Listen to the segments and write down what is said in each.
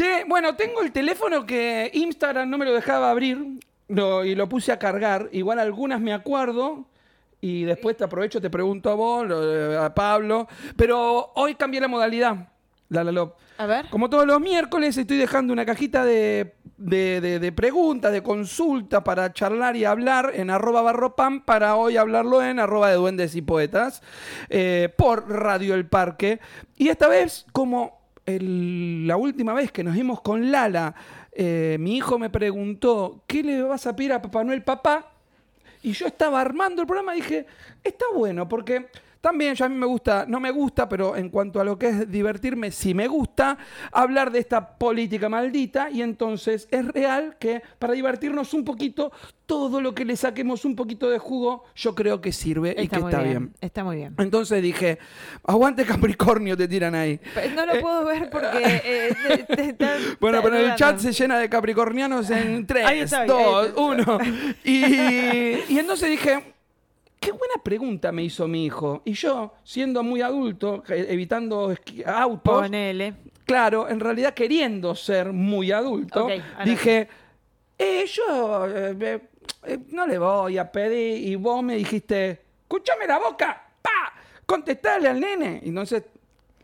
Che, bueno, tengo el teléfono que Instagram no me lo dejaba abrir lo- y lo puse a cargar. Igual algunas me acuerdo. Y después te aprovecho, te pregunto a vos, lo- a Pablo. Pero hoy cambié la modalidad. La, A ver. Como todos los miércoles estoy dejando una cajita de, de- de- de preguntas, de consulta para charlar y hablar en arroba barropam para hoy hablarlo en arroba de duendes y poetas eh, por Radio El Parque. Y esta vez, como la última vez que nos vimos con Lala, eh, mi hijo me preguntó, ¿qué le vas a pedir a Papá Noel papá? Y yo estaba armando el programa y dije, está bueno, porque también ya a mí me gusta, no me gusta, pero en cuanto a lo que es divertirme, sí me gusta hablar de esta política maldita. Y entonces es real que para divertirnos un poquito, todo lo que le saquemos un poquito de jugo, yo creo que sirve y que muy está bien. Está muy bien. Entonces dije, aguante Capricornio, te tiran ahí. No lo puedo ver porque. eh, te- te- te- Bueno, pero el chat se llena de capricornianos en Ahí 3, estoy, 2, ahí estoy. 1. Y, y entonces dije, qué buena pregunta me hizo mi hijo. Y yo, siendo muy adulto, evitando autos, Ponele. claro, en realidad queriendo ser muy adulto, dije, eh, yo eh, eh, eh, no le voy a pedir. Y vos me dijiste, escúchame la boca, pa, contestale al nene. Y entonces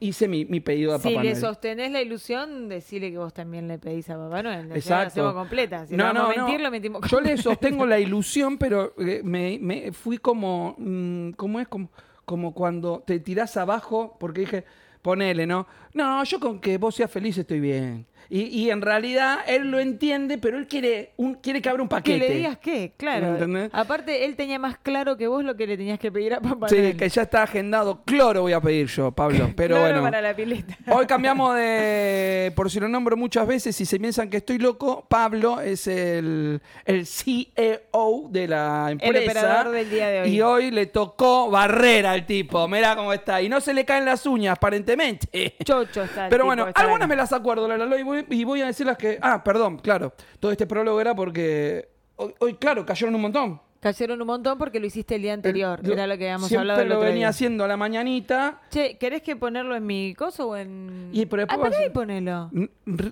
hice mi, mi pedido a Si Papá le Noel. sostenés la ilusión, decile que vos también le pedís a Papá Noel. Exacto. La completa. Si no, vamos a mentir, lo mentimos Yo le sostengo la ilusión, pero eh, me, me fui como, mm, ¿cómo es? Como, como cuando te tirás abajo, porque dije, ponele, ¿no? No, yo con que vos seas feliz estoy bien. Y, y en realidad él lo entiende, pero él quiere, un, quiere que abra un Que paquete. le digas qué, claro. ¿Entendés? Aparte, él tenía más claro que vos lo que le tenías que pedir a Papá Sí, Noel. que ya está agendado. Cloro voy a pedir yo, Pablo. Pero Cloro bueno. para la pileta. Hoy cambiamos de, por si lo nombro muchas veces, si se piensan que estoy loco, Pablo es el, el CEO de la empresa. operador del día de hoy. Y hoy le tocó barrera al tipo, mirá cómo está. Y no se le caen las uñas, aparentemente. Chocho está el Pero tipo, bueno, está algunas bien. me las acuerdo, la, la, la, y, voy, y voy a decirlas que... Ah, perdón, claro. Todo este prólogo era porque... Hoy, hoy, claro, cayeron un montón. Cayeron un montón porque lo hiciste el día anterior. El- Era lo que habíamos hablado lo otro venía día. haciendo a la mañanita. Che, ¿querés que ponerlo en mi coso o en...? Y, pero después ah, vas y ponelo.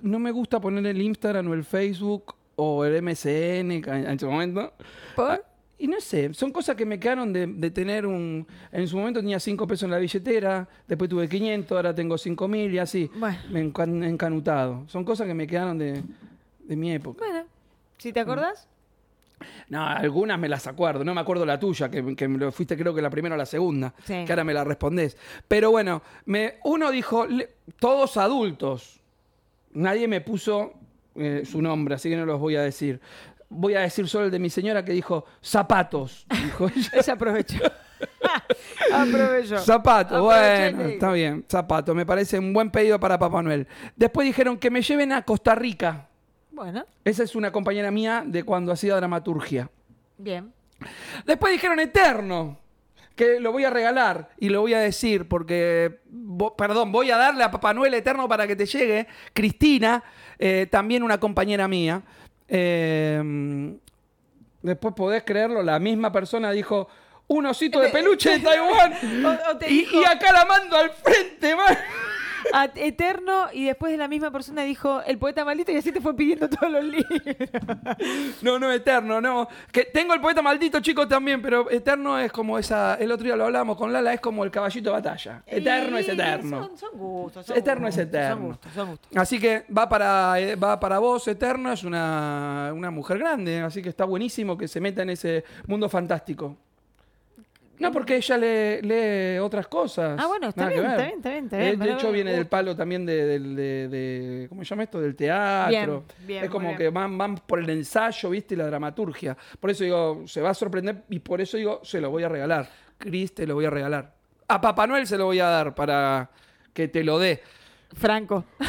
No me gusta poner el Instagram o el Facebook o el MSN en su momento. ¿Por? Y no sé, son cosas que me quedaron de, de tener un... En su momento tenía 5 pesos en la billetera, después tuve 500, ahora tengo 5 mil y así. Bueno. Me encan- encanutado. Son cosas que me quedaron de, de mi época. Bueno, si te acordás. No, algunas me las acuerdo. No me acuerdo la tuya, que, que me lo fuiste creo que la primera o la segunda. Sí. Que ahora me la respondés. Pero bueno, me, uno dijo, le- todos adultos. Nadie me puso eh, su nombre, así que no los voy a decir. Voy a decir solo el de mi señora que dijo zapatos. Dijo ella. Ella aprovechó. aprovechó. Zapatos, bueno, está bien, zapatos. Me parece un buen pedido para Papá Noel. Después dijeron que me lleven a Costa Rica. Bueno, Esa es una compañera mía de cuando hacía dramaturgia. bien. Después dijeron Eterno, que lo voy a regalar y lo voy a decir porque, perdón, voy a darle a Papá Noel Eterno para que te llegue. Cristina, eh, también una compañera mía. Eh, después podés creerlo, la misma persona dijo, un osito de peluche de Taiwán. O- o te y, dijo- y acá la mando al frente, man. A- eterno y después la misma persona dijo el poeta maldito y así te fue pidiendo todos los libros. No, no, eterno, no. Que tengo el poeta maldito, chicos, también, pero eterno es como esa. El otro día lo hablábamos con Lala, es como el caballito de batalla. Eterno es eterno. Son, son gustos. son Eterno es eterno. Son gustos, son gustos. Así que va para, eh, va para vos, Eterno, es una, una mujer grande, así que está buenísimo que se meta en ese mundo fantástico. No, porque ella lee, lee otras cosas. Ah, bueno, está bien, está bien, está bien, está De- bien. De, hecho, viene del palo también de, del- de- de- ¿cómo se llama esto? Del teatro. Bien, bien, es como que van, van por el ensayo, ¿viste? Y la dramaturgia. Por eso digo, se va a sorprender y por eso digo, se lo voy a regalar. Cris, te lo voy a regalar. A Papá Noel se lo voy a dar para que te lo dé. Franco.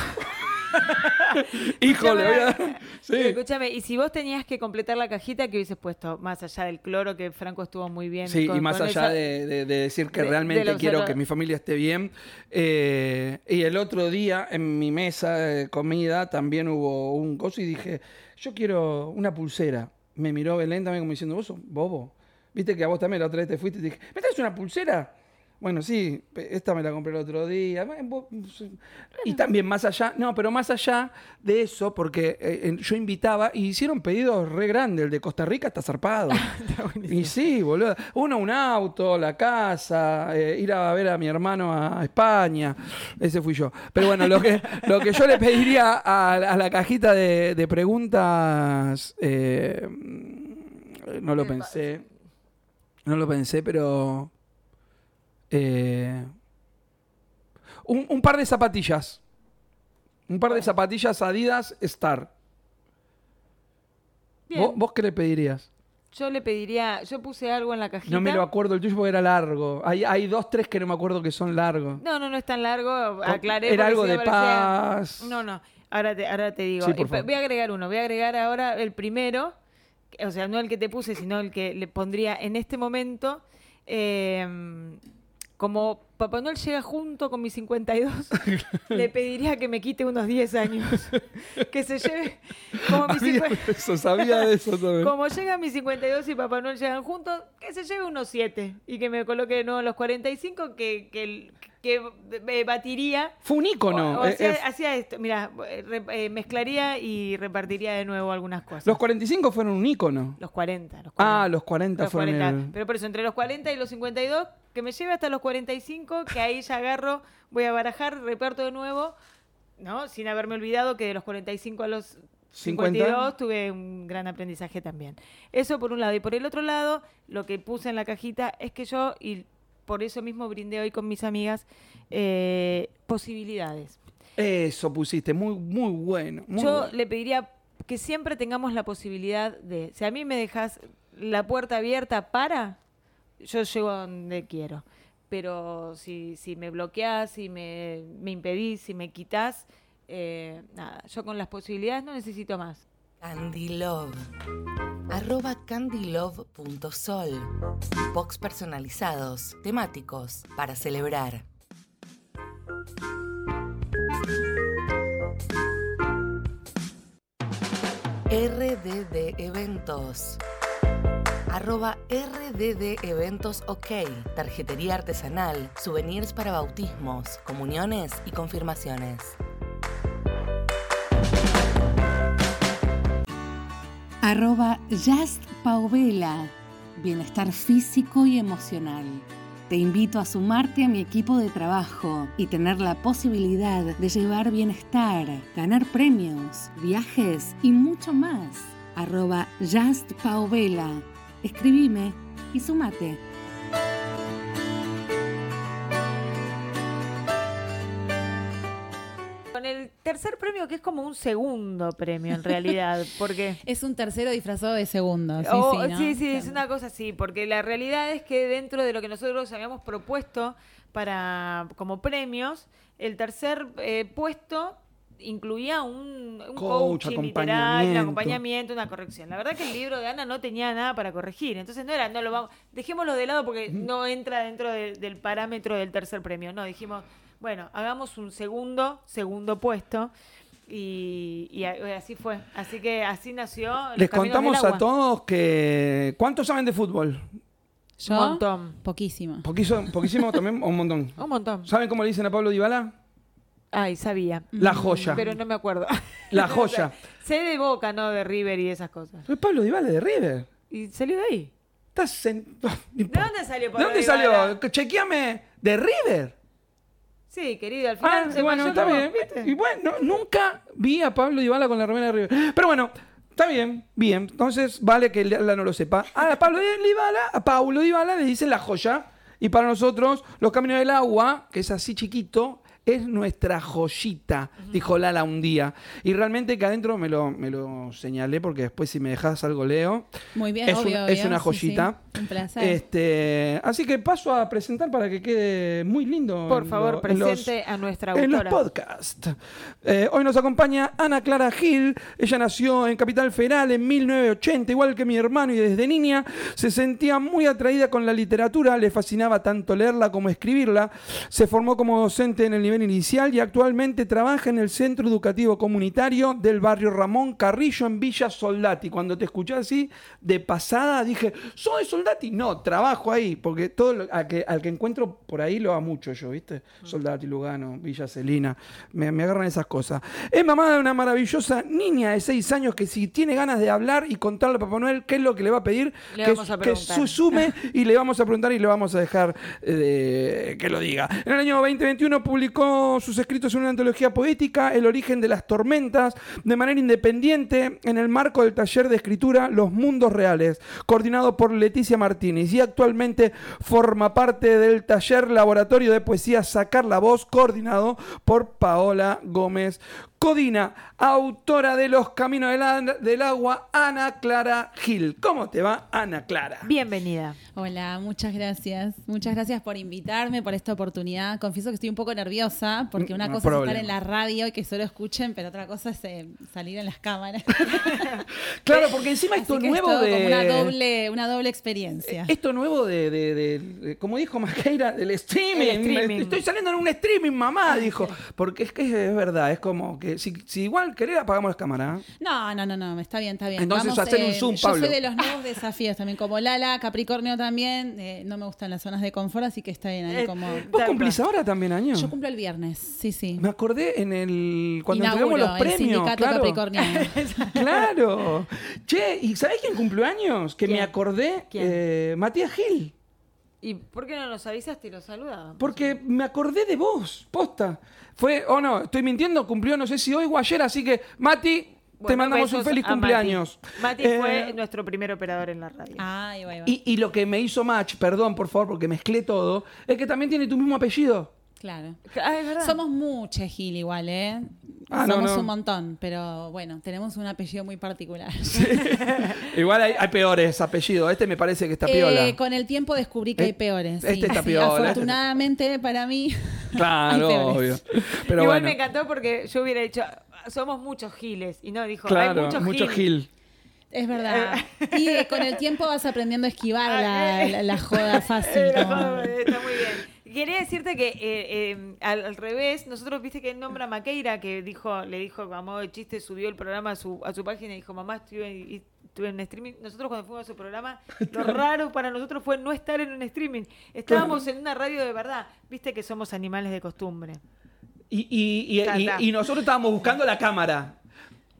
Hijo, le voy a dar. Escúchame, y si vos tenías que completar la cajita, que hubieses puesto? Más allá del cloro, que Franco estuvo muy bien. Sí, con- y más allá esa- de, de- de decir que de- realmente quiero que mi familia esté bien. eh, y el otro día en mi mesa de comida también hubo un coso y dije, yo quiero una pulsera. Me miró Belén también como diciendo, vos sos bobo. Viste que a vos también la otra vez te fuiste y te dije, ¿me traes una pulsera? Bueno, sí, esta me la compré el otro día. Y también más allá, no, pero más allá de eso, porque eh, yo invitaba y hicieron pedidos re grandes. El de Costa Rica está zarpado. y sí, boludo. Uno, un auto, la casa, eh, ir a ver a mi hermano a España. Ese fui yo. Pero bueno, lo que, lo que yo le pediría a, a la cajita de, de preguntas, eh, no lo pensé. No lo pensé, pero. Eh, un, un par de zapatillas. Un par de zapatillas Adidas Star. Bien. ¿Vos, vos qué le pedirías? Yo le pediría, yo puse algo en la cajita. No me lo acuerdo el tuyo porque era largo. Hay, hay dos, tres que no me acuerdo que son largos. No, no, no es tan largo. Aclaré. Era algo de paz. No, no. Ahora te, ahora te digo. Sí, por Eh, favor. Voy a agregar uno. Voy a agregar ahora el primero. O sea, no el que te puse, sino el que le pondría en este momento. eh, como Papá Noel llega junto con mis 52, le pediría que me quite unos 10 años. que se lleve como mis Había 50 de eso, sabía de eso también. Como llegan mis 52 y Papá Noel llegan juntos, que se lleve unos 7 y que me coloque de nuevo los 45, que, que, que eh, batiría. Fue un ícono. Eh, hacía, eh, hacía esto, mira, mezclaría y repartiría de nuevo algunas cosas. los 45 fueron un ícono. Los 40. Los 40. Ah, los 40 Los fueron 40. el- Pero por eso, entre los 40 y los 52, que me lleve hasta los 45, que ahí ya agarro, voy a barajar, reparto de nuevo, ¿no? Sin haberme olvidado que de los 45 a los 52 50. tuve un gran aprendizaje también. Eso por un lado. Y por el otro lado, lo que puse en la cajita es que yo, y por eso mismo brindé hoy con mis amigas, eh, posibilidades. Eso pusiste, muy, muy bueno. muy Yo bueno. le pediría que siempre tengamos la posibilidad de, si a mí me dejas la puerta abierta para, yo llego a donde quiero. Pero si, si me bloqueás, si me, me impedís, si me quitas, eh, nada, yo con las posibilidades no necesito más. Candylove. Arroba candylove.sol. Box personalizados, temáticos, para celebrar. RDD Eventos. Arroba RDD Eventos OK. Tarjetería artesanal, souvenirs para bautismos, comuniones y confirmaciones. Arroba Just. Bienestar físico y emocional. Te invito a sumarte a mi equipo de trabajo y tener la posibilidad de llevar bienestar, ganar premios, viajes y mucho más. Arroba Just Paovela. Escribime y sumate. Con el tercer premio, que es como un segundo premio en realidad, porque... Es un tercero disfrazado de segundo. Sí, Oh, sí, ¿no? sí, sí, es una cosa así, porque la realidad es que dentro de lo que nosotros habíamos propuesto para como premios, el tercer eh, puesto incluía un, un Coach, coaching literal, un acompañamiento. acompañamiento, una corrección. La verdad que el libro de Ana no tenía nada para corregir, entonces no era, no lo vamos, dejémoslo de lado porque no entra dentro de- del parámetro del tercer premio. No, dijimos, bueno, hagamos un segundo, segundo puesto. Y, así fue. Así que así nació. Los Les contamos del a todos que. ¿Cuántos saben de fútbol? Yo, Un montón. poquísimo. Poquísimo, poquísimo también, o un montón. Un montón. ¿Saben cómo le dicen a Pablo Dybala? Ay, sabía. La joya. Pero no me acuerdo. La joya. sé de Boca, no de River y esas cosas. Es Pablo Dybala de River. Y salió de ahí. Estás en... ¿De dónde salió ¿De dónde Dybala? salió? Chequeame. ¿De River? Sí, querido, al final Ah, se bueno, está bien. ¿viste? Y bueno, nunca vi a Pablo Dybala con la remera de River. Pero bueno, está bien, bien. Entonces vale que la no lo sepa. Ah, A Pablo Dybala, a Pablo Dybala le dicen la joya. Y para nosotros, los caminos del agua, que es así chiquito, es nuestra joyita, dijo Lala un día. Y realmente que adentro me lo, me lo señalé porque después si me dejas algo leo. Muy bien, Es, obvio, un- es obvio, una joyita. sí. Un placer. Este, así que paso a presentar para que quede muy lindo. Por favor, lo- en los- presente a nuestra en los autora. podcasts. Eh, hoy nos acompaña Ana Clara Gil. Ella nació en Capital Federal en 1980, igual que mi hermano, y desde niña se sentía muy atraída con la literatura. Le fascinaba tanto leerla como escribirla. Se formó como docente en el nivel nivel inicial y actualmente trabaja en el Centro Educativo Comunitario del barrio Ramón Carrillo en Villa Soldati. Cuando te escuché así, de pasada, dije, ¿soy Soldati? No, trabajo ahí, porque todo lo- al, que, al que encuentro por ahí lo va mucho yo, ¿viste? Soldati, Lugano, Villa Celina, me, me agarran esas cosas. Es mamá de una maravillosa niña de 6 años que si tiene ganas de hablar y contarle a Papá Noel qué es lo que le va a pedir, Le que, vamos a que su- sume y le vamos a preguntar y le vamos a dejar eh, que lo diga. En el año 2021 publicó sus escritos en una antología poética, El origen de las tormentas, de manera independiente en el marco del taller de escritura Los Mundos Reales, coordinado por Leticia Martínez y actualmente forma parte del taller Laboratorio de Poesía Sacar la Voz, coordinado por Paola Gómez. Codina, autora de Los Caminos del, Agua, Ana Clara Gil. ¿Cómo te va, Ana Clara? Bienvenida. Hola, muchas gracias. Muchas gracias por invitarme, por esta oportunidad. Confieso que estoy un poco nerviosa porque una No cosa es estar en la radio y que solo escuchen, pero otra cosa es eh, salir en las cámaras. Claro, porque encima Así esto que nuevo es todo de. como una doble, una doble experiencia. Esto nuevo de, de- de- de- como dijo Maqueira, del streaming. El streaming. Estoy saliendo en un streaming, mamá, dijo. Porque es que es verdad, es como que si, si igual querés apagamos las cámaras. ¿eh? No, no, no, no, está bien, está bien. Entonces, hacer un Zoom, yo Pablo. soy de los nuevos desafíos también, como Lala, Capricornio también. eh, no me gustan las zonas de confort, así que está bien ahí Eh, como... ¿Vos cumplís ahora también años? Yo cumplo el viernes, sí, sí. Me acordé en el. Cuando Inauguro entregamos los el premios. sindicato claro. capricorniano. Claro. Che, ¿y sabés quién cumplió años? Que me acordé. ¿Quién? eh, Matías Gil. ¿Y por qué no nos avisaste y lo saludábamos? Porque me acordé de vos, posta. Fue, o no, estoy mintiendo, cumplió no sé si hoy o ayer, así que, Mati, te mandamos un feliz Mati. cumpleaños. Mati Eh, fue nuestro primer operador en la radio. Va, va. y, y lo que me hizo match, perdón por favor, porque mezclé todo, es que también tiene tu mismo apellido. Claro. Ah, es verdad. Somos muchos Gil igual, ¿eh? Ah, Somos no. un montón, pero bueno, tenemos un apellido muy particular. Igual hay, hay peores apellidos, este me parece que está piola. Eh, con el tiempo descubrí que Eh, hay peores. este sí, está sí. piola, este- Afortunadamente para mí. Claro, obvio. Pero Igual bueno, me encantó porque yo hubiera dicho, somos muchos giles. Y no, dijo, claro, hay muchos mucho Gil. Gil. Es verdad. Y eh, con el tiempo vas aprendiendo a esquivar la, la- la joda fácil. Eh, como- Está muy bien. Quería decirte que eh, eh, al, al revés, nosotros viste que nombra a Maqueira, que dijo, le dijo a modo de chiste, subió el programa a su, a su página y dijo, mamá, estuve, y- estuve en streaming. Nosotros cuando fuimos a su programa, lo raro para nosotros fue no estar en un streaming. Estábamos en una radio de verdad. Viste que somos animales de costumbre. Y, y- y- y nosotros estábamos buscando la cámara.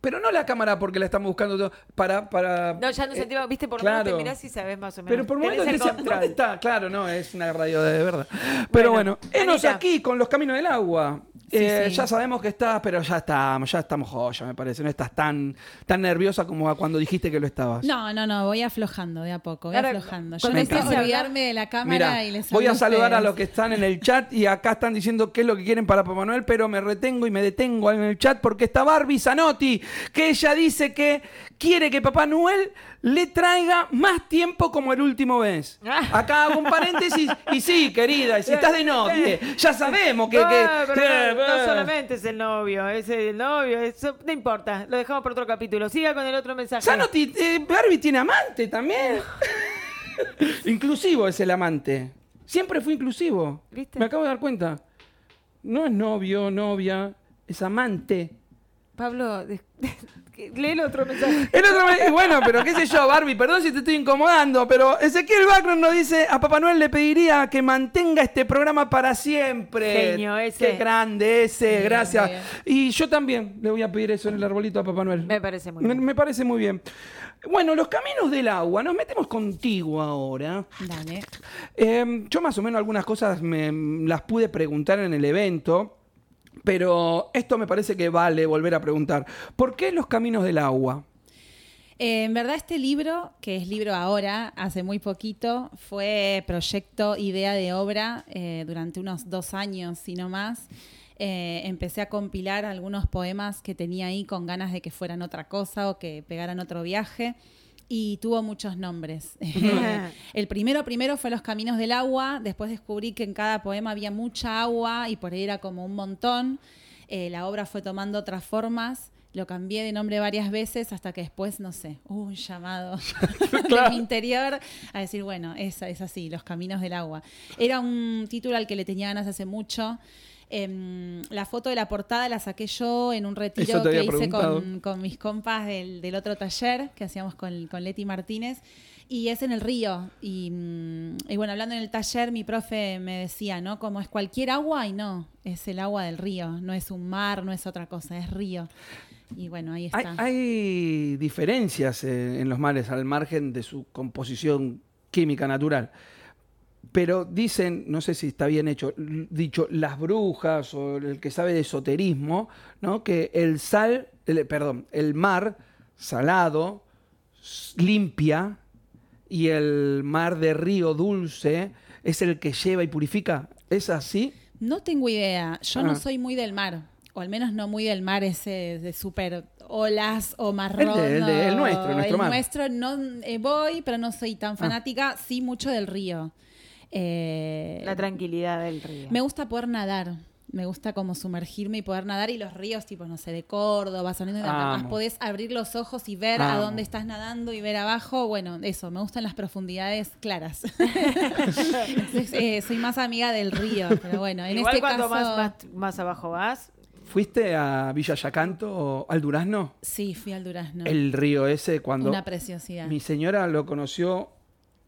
Pero no la cámara porque la estamos buscando todo, para... para No, ya no eh, sentimos, viste, por lo menos te mirás y sabes más o menos. Pero por momentos control. ¿dónde está? Claro, no, es una radio de verdad. Pero bueno, Bueno, enos aquí con los caminos del agua. Sí, Eh, sí. Ya sabemos que estás, pero ya estamos, ya estamos joya, me parece. No estás tan, tan nerviosa como cuando dijiste que lo estabas. No, no, no, voy aflojando de a poco, voy aflojando. Yo olvidarme de la cámara y les voy a saludar a los que están en el chat y acá están diciendo qué es lo que quieren para Papá Manuel, pero me retengo y me detengo en el chat porque está Barbie Zanotti, que ella dice que quiere que Papá Noel le traiga más tiempo como el último vez. Ah. Acá hago un paréntesis y sí, querida, si estás de novia, ya sabemos que... No, que- pero que- no, no solamente es el novio, es el novio, eso no importa, lo dejamos por otro capítulo. Siga con el otro mensaje. Zanotti, eh, Barbie tiene amante también. inclusivo es el amante. Siempre fue inclusivo. ¿Viste? Me acabo de dar cuenta. No es novio, novia, es amante. Pablo, lee el otro mensaje. El otro me- bueno, pero qué sé yo, Barbie, perdón si te estoy incomodando, pero Ezequiel Background nos dice, a Papá Noel le pediría que mantenga este programa para siempre. Genio, ese. Qué grande ese, gracias. Y yo también le voy a pedir eso en el arbolito a Papá Noel. Me parece muy Me, bien. me parece muy bien. Bueno, los caminos del agua, nos metemos contigo ahora. Dale. Eh, yo más o menos algunas cosas me, las pude preguntar en el evento, pero esto me parece que vale volver a preguntar. ¿Por qué los caminos del agua? Eh, en verdad este libro, que es libro ahora, hace muy poquito, fue proyecto, idea de obra eh, durante unos dos años, si no más. Eh, empecé a compilar algunos poemas que tenía ahí con ganas de que fueran otra cosa o que pegaran otro viaje. Y tuvo muchos nombres. el primero primero fue Los Caminos del Agua. Después descubrí que en cada poema había mucha agua y por ahí era como un montón. Eh, la obra fue tomando otras formas. Lo cambié de nombre varias veces hasta que después, no sé, hubo un llamado de mi interior a decir, bueno, esa es así, Los Caminos del Agua. Era un título al que le tenía ganas hace mucho. Em, la foto de la portada la saqué yo en un retiro que hice preguntado. con, con mis compas del, del otro taller que hacíamos con, con Leti Martínez. Y es en el río. Y, mm, y bueno, hablando en el taller, mi profe me decía, ¿no? Como es cualquier agua y no, es el agua del río. No es un mar, no es otra cosa, es río. Y bueno, ahí Hay, está. hay diferencias eh, en los mares al margen de su composición química natural. Pero dicen, no sé si está bien hecho, dicho, las brujas o el que sabe de esoterismo, ¿no? que el sal, el- perdón, el mar salado limpia y el mar de río dulce es el que lleva y purifica. ¿Es así? No tengo idea. Yo Ah. no soy muy del mar. O al menos no muy del mar ese de súper olas o marrón. El de- el de- el o- nuestro, nuestro el mar. nuestro no eh, voy, pero no soy Ah. tan fanática. Sí, mucho del río. Eh, La tranquilidad del río. me gusta poder nadar. Me gusta como sumergirme y poder nadar. Y los ríos, tipo, no sé, de Córdoba, soniendo de más podés abrir los ojos y ver a dónde estás nadando y ver abajo. Bueno, eso, me gustan las profundidades claras. Entonces, eh, soy más amiga del río. Pero bueno, en Igual este cuando caso. más, más, más abajo vas, ¿Fuiste a Villa Yacanto o al Durazno? Sí, fui al Durazno. El río ese cuando Una preciosidad. mi señora lo conoció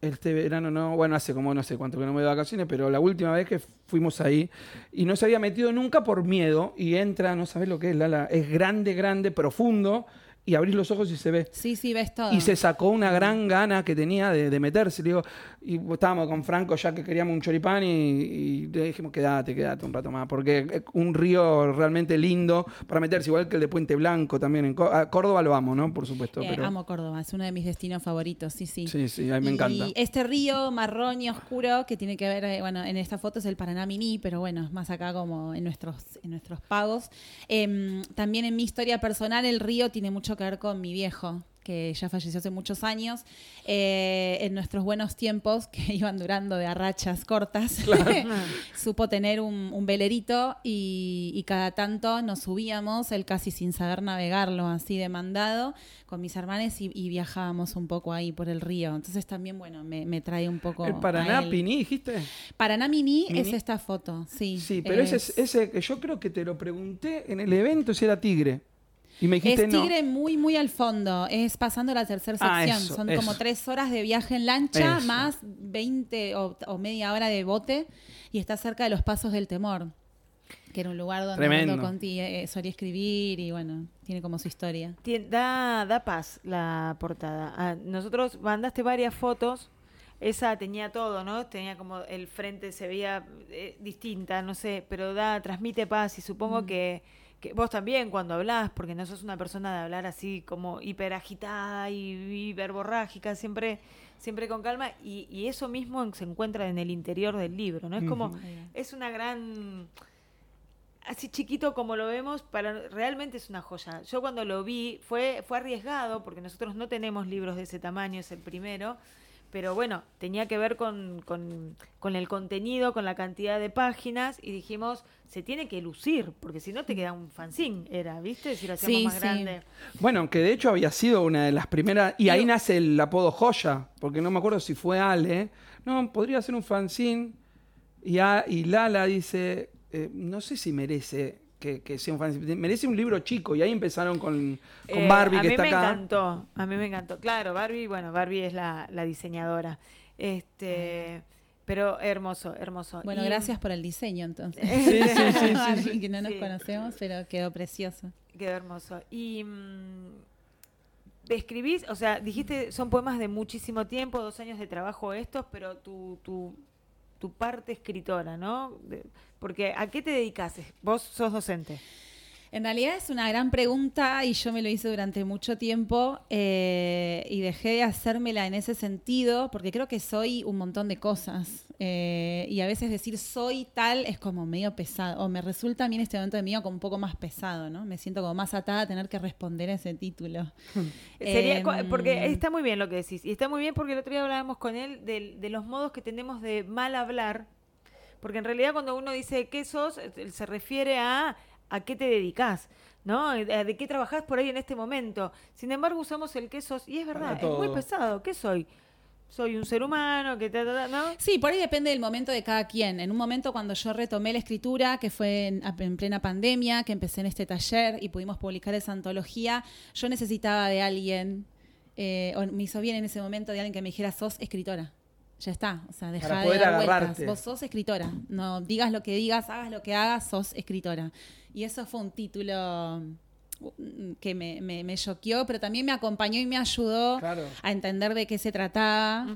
este verano, no, bueno, hace como no sé cuánto que no me voy de vacaciones, pero la última vez que fuimos ahí y no se había metido nunca por miedo y entra, no sabes lo que es, Lala, es grande, grande, profundo y abrís los ojos y se ve. Sí, sí, ves todo. Y se sacó una gran gana que tenía de, de meterse. Le digo, y estábamos con Franco ya que queríamos un choripán y, y le dijimos, quédate, quédate un rato más. Porque es un río realmente lindo para meterse, igual que el de Puente Blanco también. En Có- a Córdoba lo amo, ¿no? Por supuesto. Eh, pero- Amo Córdoba, es uno de mis destinos favoritos, sí, sí. Sí, sí, a mí me y encanta. este río marrón y oscuro que tiene que ver, eh, bueno, en esta foto es el Paraná Mini, pero bueno, es más acá como en nuestros, en nuestros pagos. Em, también en mi historia personal el río tiene mucho que ver con mi viejo que ya falleció hace muchos años, eh, en nuestros buenos tiempos, que iban durando de a rachas cortas, supo tener un, un velerito y, y cada tanto nos subíamos, él casi sin saber navegarlo, así demandado, con mis hermanos y, y viajábamos un poco ahí por el río. Entonces también, bueno, me, me trae un poco... ¿El Paraná. Piní, dijiste? Paraná Mini, Mini. es esta foto, sí. Sí, pero ese, es- ese que yo creo que te lo pregunté en el evento si era tigre. Y me dijiste Es no. Tigre muy, muy al fondo. Es pasando la tercera Ah, sección. eso, Son eso. como tres horas de viaje en lancha, Eso. más 20 o, o media hora de bote. Y está cerca de los Pasos del Temor, que era un lugar donde Conti eh, solía escribir y bueno, tiene como su historia. Tien- da, da paz la portada. Ah, nosotros mandaste varias fotos. Esa tenía todo, ¿no? Tenía como el frente se veía eh, distinta, no sé, pero da, transmite paz y supongo que, que vos también cuando hablás, porque no sos una persona de hablar así como hiperagitada y, y verborrágica, siempre, siempre con calma, y, y eso mismo se encuentra en el interior del libro, ¿no? Es como, es una gran así chiquito como lo vemos, para realmente es una joya. Yo cuando lo vi fue fue arriesgado porque nosotros no tenemos libros de ese tamaño, es el primero, pero bueno, tenía que ver con, con, con el contenido, con la cantidad de páginas y dijimos, se tiene que lucir, porque si no te queda un fanzine, era, ¿viste? Si lo hacíamos Sí, más sí. grande. Bueno, que de hecho había sido una de las primeras. Y ahí nace el apodo Joya, porque no me acuerdo si fue Ale. No, podría ser un fanzine. Y, a- y Lala dice: eh, No sé si merece que, que sea un fanzine. Merece un libro chico. Y ahí empezaron con, con Eh, Barbie, a que mí está me acá. encantó, a mí me encantó. Claro, Barbie, bueno, Barbie es la, la diseñadora. Este, pero hermoso, hermoso. Bueno, Y- gracias por el diseño entonces. Sí, sí, sí, sí, Barbie, sí. que no nos Sí. conocemos, pero quedó precioso. Quedó hermoso. Y mm, escribís, o sea, dijiste, son poemas de muchísimo tiempo, dos años de trabajo estos, pero tu, tu, tu parte escritora, ¿no? Porque ¿a qué te dedicas? Vos sos docente. En realidad es una gran pregunta y yo me lo hice durante mucho tiempo eh, y dejé de hacérmela en ese sentido porque creo que soy un montón de cosas eh, y a veces decir soy tal es como medio pesado o me resulta a mí en este momento de mío como un poco más pesado, ¿no? Me siento como más atada a tener que responder a ese título. Sería, Em, porque está muy bien lo que decís. Y está muy bien porque el otro día hablábamos con él del- de, los modos que tenemos de mal hablar. Porque en realidad cuando uno dice qué sos, eh, se refiere a a qué te dedicas, ¿no? Eh, ¿De qué trabajás por ahí en este momento? Sin embargo, usamos el qué sos y es verdad, es muy pesado. ¿Qué soy? soy un ser humano, que ta, ta, ta, ¿no? Sí, por ahí depende del momento de cada quien. En un momento cuando yo retomé la escritura, que fue en, en plena pandemia, que empecé en este taller y pudimos publicar esa antología, yo necesitaba de alguien, eh, o me hizo bien en ese momento de alguien que me dijera, sos escritora. Ya está, o sea, deja Para de poder dar agarrarte. vueltas. Vos sos escritora. No digas lo que digas, hagas lo que hagas, sos escritora. Y eso fue un título que me, me, me choqueó, pero también me acompañó y me ayudó Claro. a entender de qué se trataba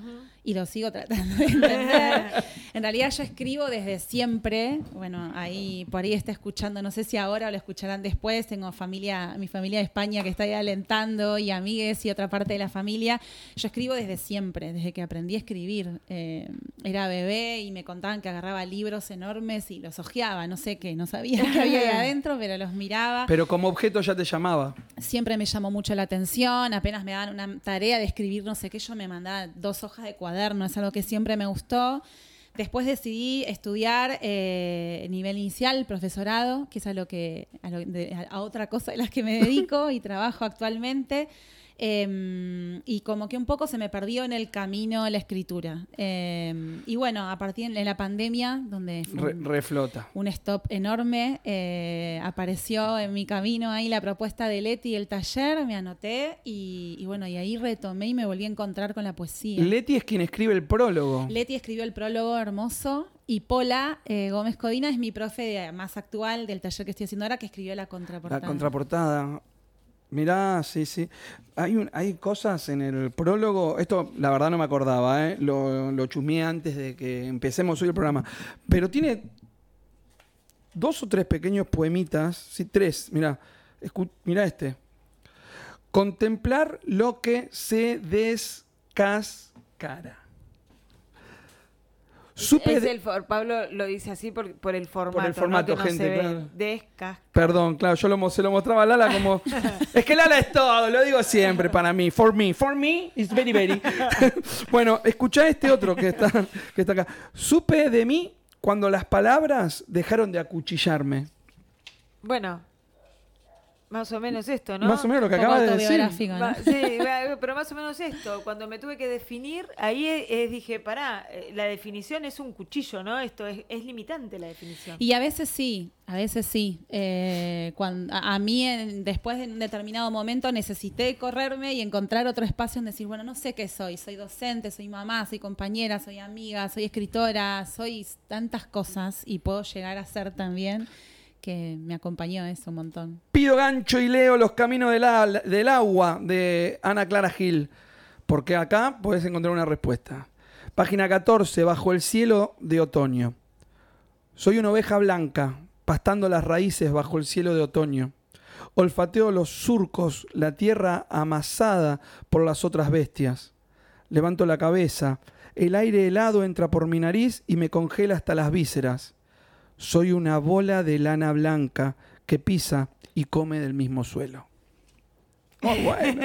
y lo sigo tratando de entender. en realidad yo escribo desde siempre, bueno, ahí por ahí está escuchando, no sé si ahora o lo escucharán después, tengo familia, mi familia de España que está ahí alentando y amigues y otra parte de la familia. Yo escribo desde siempre, desde que aprendí a escribir. Eh, era bebé y me contaban que agarraba libros enormes y los hojeaba, no sé qué, no sabía qué había ahí adentro, pero los miraba Pero como objeto ya te llamaba. siempre me llamó mucho la atención, apenas me daban una tarea de escribir no sé qué, yo me mandaba dos hojas de cuaderno, es algo que siempre me gustó. Después decidí estudiar eh, nivel inicial, profesorado, que es a, lo que, a, lo- de- a otra cosa de las que me dedico y trabajo actualmente. Eh, y como que un poco se me perdió en el camino la escritura. Eh, y bueno, a partir de la pandemia, donde fue Re- un- reflota. un stop enorme. eh, apareció en mi camino ahí la propuesta de Leti el taller, me anoté y, y bueno, y ahí retomé y me volví a encontrar con la poesía. Leti es quien escribe el prólogo. Leti escribió el prólogo hermoso y Pola eh, Gómez Codina es mi profe de- más actual del taller que estoy haciendo ahora que escribió la contraportada. La contraportada. Mirá, sí, sí. Hay, un- hay cosas en el prólogo. Esto, la verdad, no me acordaba, ¿eh? Lo, lo chusmeé antes de que empecemos hoy el programa. Pero tiene dos o tres pequeños poemitas. Sí, tres. Mirá, escu- mirá este. Contemplar lo que se descascara. Supe Es el for- Pablo lo dice así por, por el formato. ¿no? formato, que no gente, se ve. claro. Descas- Perdón, claro, yo lo, se lo mostraba a Lala como. es que Lala es todo, lo digo siempre para mí. For me, for me, it's very, very. bueno, escucha este otro que está, que está acá. Supe de mí cuando las palabras dejaron de acuchillarme. Bueno, más o menos esto, ¿no? Más o menos lo que Un poco acaba de decir. sí, pero más o menos esto. Cuando me tuve que definir, ahí es- es- dije, pará, eh, la definición es un cuchillo, ¿no? Esto es, es limitante la definición. Y a veces sí, a veces sí. Eh, cuan- a, a mí, en- después de un determinado momento, necesité correrme y encontrar otro espacio en decir, bueno, no sé qué soy. Soy docente, soy mamá, soy compañera, soy amiga, soy escritora, soy tantas cosas y puedo llegar a ser también que me acompañó eso un montón. Pido gancho y leo Los Caminos del, del Agua de Ana Clara Gil. Porque acá puedes encontrar una respuesta. Página 14, Bajo el cielo de otoño. Soy una oveja blanca, pastando las raíces bajo el cielo de otoño. Olfateo los surcos, la tierra amasada por las otras bestias. Levanto la cabeza, el aire helado entra por mi nariz y me congela hasta las vísceras. Soy una bola de lana blanca que pisa y come del mismo suelo. Muy bueno.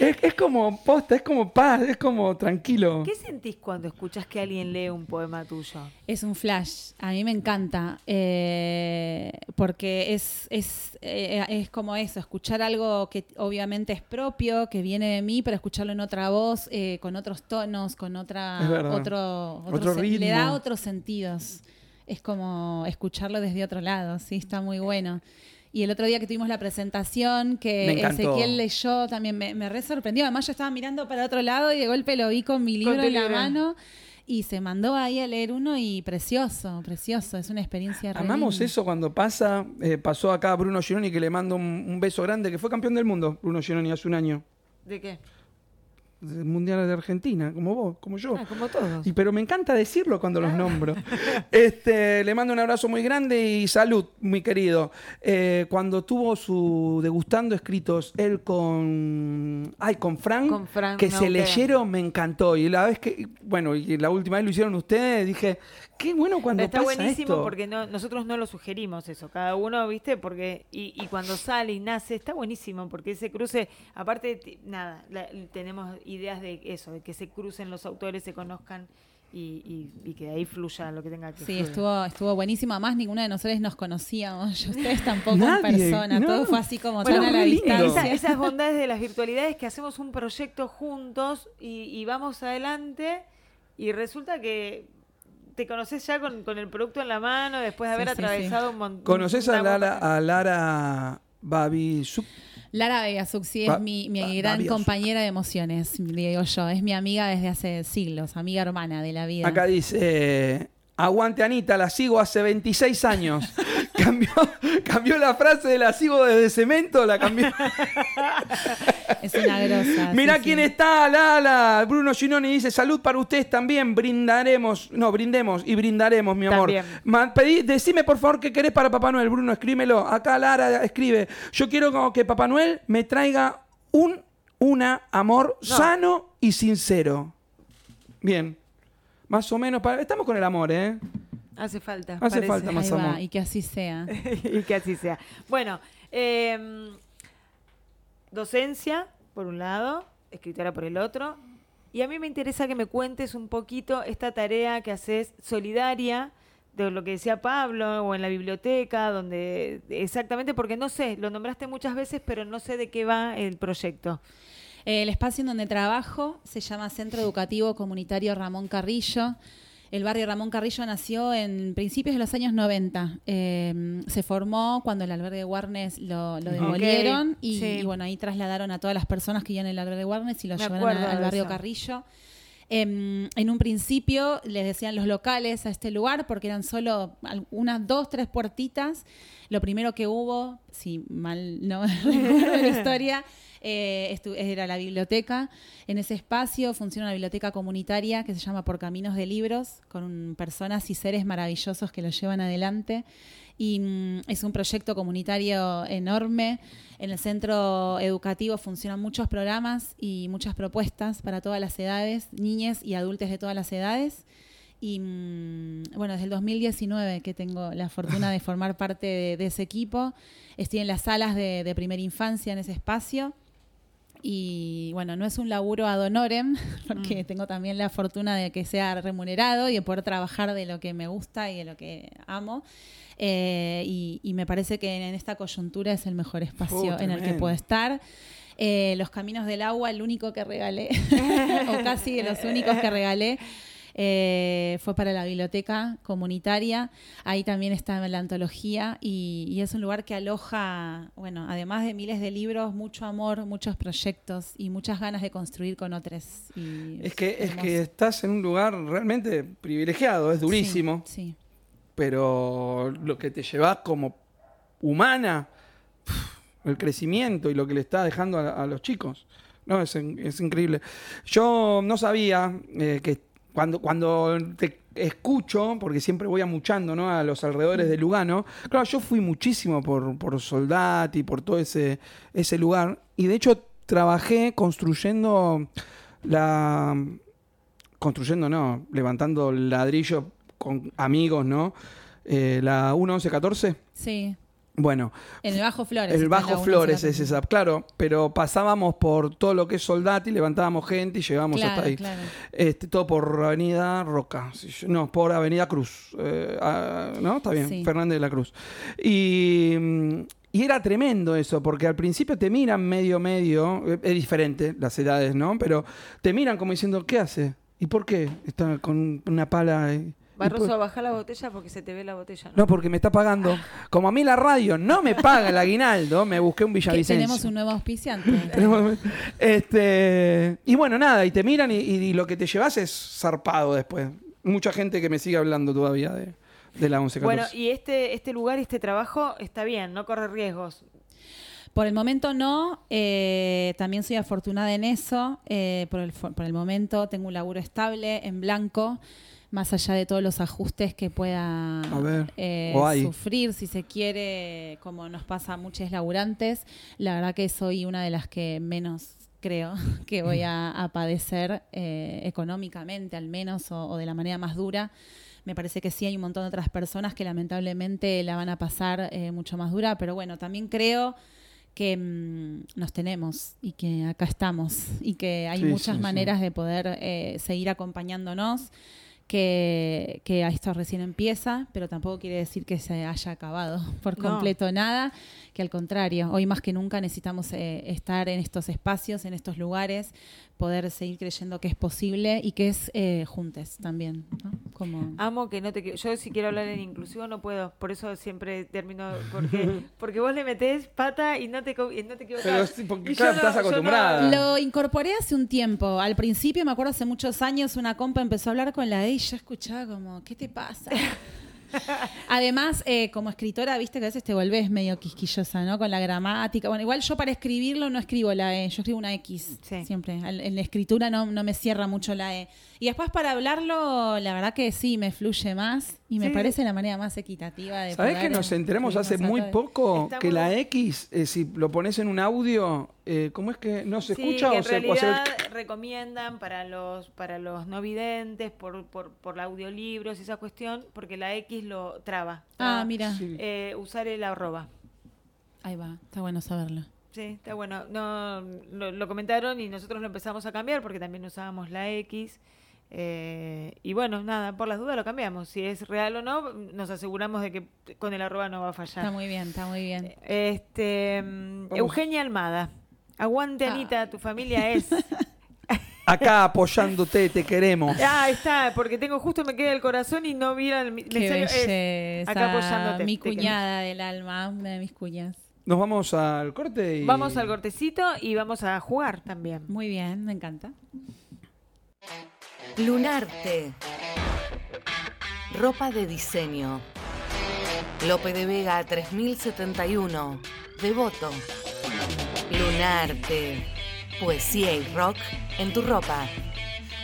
es, es como posta, es como paz, es como tranquilo. ¿Qué sentís cuando escuchas que alguien lee un poema tuyo? Es un flash, a mí me encanta, eh, porque es, es, eh, es como eso, escuchar algo que obviamente es propio, que viene de mí, pero escucharlo en otra voz, eh, con otros tonos, con otra, verdad. otro, Otro se- le da ritmo. otros sentidos. Es como escucharlo desde otro lado, sí, está muy bueno. Y el otro día que tuvimos la presentación, que. Ezequiel leyó, también me, me re sorprendió. Además, yo estaba mirando para otro lado y de golpe lo vi con mi libro en la libro. mano. Y se mandó ahí a leer uno y precioso, precioso. Es una experiencia Amamos linda. eso cuando pasa. Eh, pasó acá Bruno Gironi que le mando un, un beso grande, que fue campeón del mundo, Bruno Gironi, hace un año. ¿De qué? Del Mundial de Argentina, como vos, como yo. Ah, como todos. Y, pero me encanta decirlo cuando los nombro. Este, le mando un abrazo muy grande y salud, muy querido. Eh, cuando tuvo su degustando escritos, él con. Ay, con Frank, Con Frank que se leyeron, me encantó. Y la vez que. Bueno, y la última vez lo hicieron ustedes, dije, qué bueno cuando Está pasa buenísimo esto. porque no, nosotros no lo sugerimos eso. Cada uno, ¿viste? Porque y, y cuando sale y nace, está buenísimo porque ese cruce, aparte, nada, la- tenemos ideas de eso, de que se crucen los autores, se conozcan y, y- y que de ahí fluya lo que tenga que Sí, fluir. estuvo, estuvo buenísimo. Además, ninguno de nosotros nos conocíamos. Yo, ustedes tampoco Nadie, en persona. no. Todo fue así como Bueno, tan a la distancia. Esa- esas bondades de las virtualidades que hacemos un proyecto juntos y, y vamos adelante y resulta que te conoces ya con, con el producto en la mano después de Sí, haber sí, sí. atravesado un montón. ¿Conoces a Lara, a Lara Babi Sup? Lara Vegasuc, sí, es mi, mi gran compañera de emociones, digo yo. Es mi amiga desde hace siglos, amiga hermana de la vida. Acá dice, eh, aguante Anita, la sigo hace 26 años. cambió, cambió la frase de la sigo desde cemento, la cambió. Es una grosa. Mirá sí, quién sí. está, Lala. Bruno Ginoni dice, salud para ustedes también, brindaremos, no, brindemos y brindaremos, mi amor. Pedí- decime por favor qué querés para Papá Noel, Bruno, escrímelo. Acá Lara escribe, yo quiero que Papá Noel me traiga un, una amor No. sano y sincero. Bien. Más o menos, para... estamos con el amor, ¿eh? Hace falta. Hace parece. falta más Ahí va, amor. y que así sea. y que así sea. Bueno, eh, docencia, por un lado, escritora por el otro. Y a mí me interesa que me cuentes un poquito esta tarea que haces solidaria de lo que decía Pablo o en la biblioteca, donde exactamente, porque no sé, lo nombraste muchas veces, pero no sé de qué va el proyecto. El espacio en donde trabajo se llama Centro Educativo Comunitario Ramón Carrillo. El barrio Ramón Carrillo nació en principios de los años 90. Eh, se formó cuando el albergue Warnes lo, lo demolieron y, sí. y, bueno, ahí trasladaron a todas las personas que iban en el albergue Warnes y lo Me llevaron a- al de barrio eso. Carrillo. Em, en un principio les decían los locales a este lugar porque eran solo unas dos, tres puertitas. Lo primero que hubo, si mal no recuerdo la historia, eh, era la biblioteca. En ese espacio funciona una biblioteca comunitaria que se llama Por Caminos de Libros, con personas y seres maravillosos que lo llevan adelante. Y mm, es un proyecto comunitario enorme. En el centro educativo funcionan muchos programas y muchas propuestas para todas las edades, niñas y adultos de todas las edades. Y mm, bueno, desde el 2019 que tengo la fortuna de formar parte de, de ese equipo, estoy en las salas de, de primera infancia en ese espacio. Y bueno, no es un laburo ad honorem, porque tengo también la fortuna de que sea remunerado y de poder trabajar de lo que me gusta y de lo que amo. Eh, y, y me parece que en esta coyuntura es el mejor espacio Oh, en el que puedo estar. Eh, los caminos del agua, el único que regalé, o casi de los únicos que regalé, eh, fue para la biblioteca comunitaria. Ahí también está la antología y, y es un lugar que aloja, bueno, además de miles de libros, mucho amor, muchos proyectos y muchas ganas de construir con otros. y Es que, es que estás en un lugar realmente privilegiado, es durísimo, Sí, sí. pero lo que te llevas como humana, el crecimiento y lo que le está dejando a, a los chicos, no es, es increíble. Yo no sabía eh, que cuando, cuando te escucho, porque siempre voy amuchando ¿no? a los alrededores de Lugano, claro, yo fui muchísimo por, por Soldati, por todo ese, ese lugar, y de hecho trabajé construyendo la construyendo, no, levantando ladrillo con amigos, ¿no? Eh, la 1114. Sí. Bueno, En el Bajo Flores. el Bajo Flores es 114. esa, claro, pero pasábamos por todo lo que es Soldati, levantábamos gente y llegábamos Claro, hasta ahí. claro. Este, todo por Avenida Roca, no, por Avenida Cruz, eh, ah, ¿no? Está bien, Sí. Fernández de la Cruz. Y, mm, y era tremendo eso, porque al principio te miran medio, medio, eh, es diferente las edades, ¿no? Pero te miran como diciendo, ¿qué hace? ¿Y por qué? Está con una pala. Barroso, por- baja la botella porque se te ve la botella. ¿no? No, porque me está pagando. Como a mí la radio no me paga el aguinaldo, me busqué un villavicencio. tenemos un nuevo auspiciante. Este, y bueno, nada, y te miran y, y lo que te llevas es zarpado después. Mucha gente que me sigue hablando todavía de, de la 11 Bueno, y este, este lugar y este trabajo está bien, no corre riesgos. Por el momento no, eh, también soy afortunada en eso. eh, por, el, for- por el momento tengo un laburo estable, en blanco, más allá de todos los ajustes que pueda eh, sufrir, si se quiere, como nos pasa a muchos laburantes. La verdad que soy una de las que menos creo que voy a, a padecer eh, económicamente, al menos, o, o de la manera más dura. Me parece que sí hay un montón de otras personas que lamentablemente la van a pasar eh, mucho más dura, pero bueno, también creo que mm, nos tenemos y que acá estamos y que hay Sí, muchas sí, sí. maneras de poder eh, seguir acompañándonos, que, que esto recién empieza, pero tampoco quiere decir que se haya acabado por No. completo nada, que al contrario, hoy más que nunca necesitamos eh, estar en estos espacios, en estos lugares, poder seguir creyendo que es posible y que es eh, juntes también, ¿no? Como... Amo que no te qui- yo si quiero hablar en inclusivo no puedo, por eso siempre termino porque porque vos le metés pata y no te y no te equivocás. Pero sí, porque claro, estás acostumbrada. Lo incorporé hace un tiempo. Al principio, me acuerdo hace muchos años, una compa empezó a hablar con la E y yo escuchaba como, ¿qué te pasa? Además, eh, como escritora, viste que a veces te volvés medio quisquillosa, ¿no? Con la gramática. Bueno, igual yo para escribirlo no escribo la E, yo escribo una X Sí. siempre. Al- En la escritura no, no me cierra mucho la E. Y después para hablarlo, la verdad que sí, me fluye más y me Sí. parece la manera más equitativa de ¿Sabés poder que nos enteramos hace muy poco que la. X, eh, si lo pones en un audio, eh, ¿cómo es que no se Sí, escucha que o en se o se- realidad recomiendan para los para los no videntes por, por, por audiolibros y esa cuestión porque la X lo traba. Ah, mira, Sí. Eh, usar el arroba. ahí va, está bueno saberlo. Sí, está bueno. No, lo, lo comentaron y nosotros lo empezamos a cambiar porque también usábamos la X. eh, y bueno, nada, por las dudas lo cambiamos. Si es real o no, nos aseguramos de que con el arroba no va a Está fallar. muy bien, está muy bien. Este, mm, Vamos. Eugenia Almada. Aguante, Ah. Anita, tu familia es. Acá apoyándote, te queremos. Ah, está, porque tengo justo me queda el corazón y no vi el Qué belleza. acá apoyándote. Mi cuñada del alma, una de mis cuñas. Nos vamos al corte y... Vamos al cortecito y vamos a jugar también. Muy bien, me encanta. Lunarte. Ropa de diseño. Lope de Vega 3071. Devoto. Lunarte. Poesía y rock en tu ropa.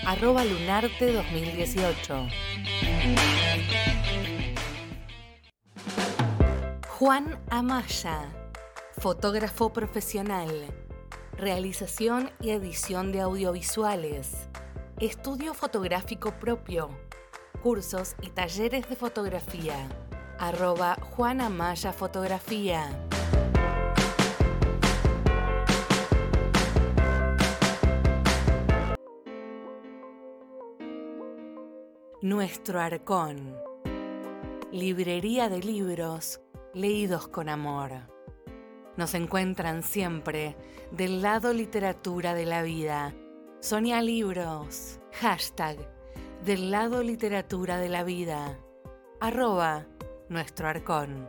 Arroba Lunarte 2018. Juan Amaya. Fotógrafo profesional. Realización y edición de audiovisuales. Estudio fotográfico propio. Cursos y talleres de fotografía. Arroba Juana Maya Fotografía. Nuestro Arcón. Librería de libros leídos con amor. Nos encuentran siempre del lado literatura de la vida. Sonia Libros. Hashtag del lado literatura de la vida. Arroba nuestro arcón.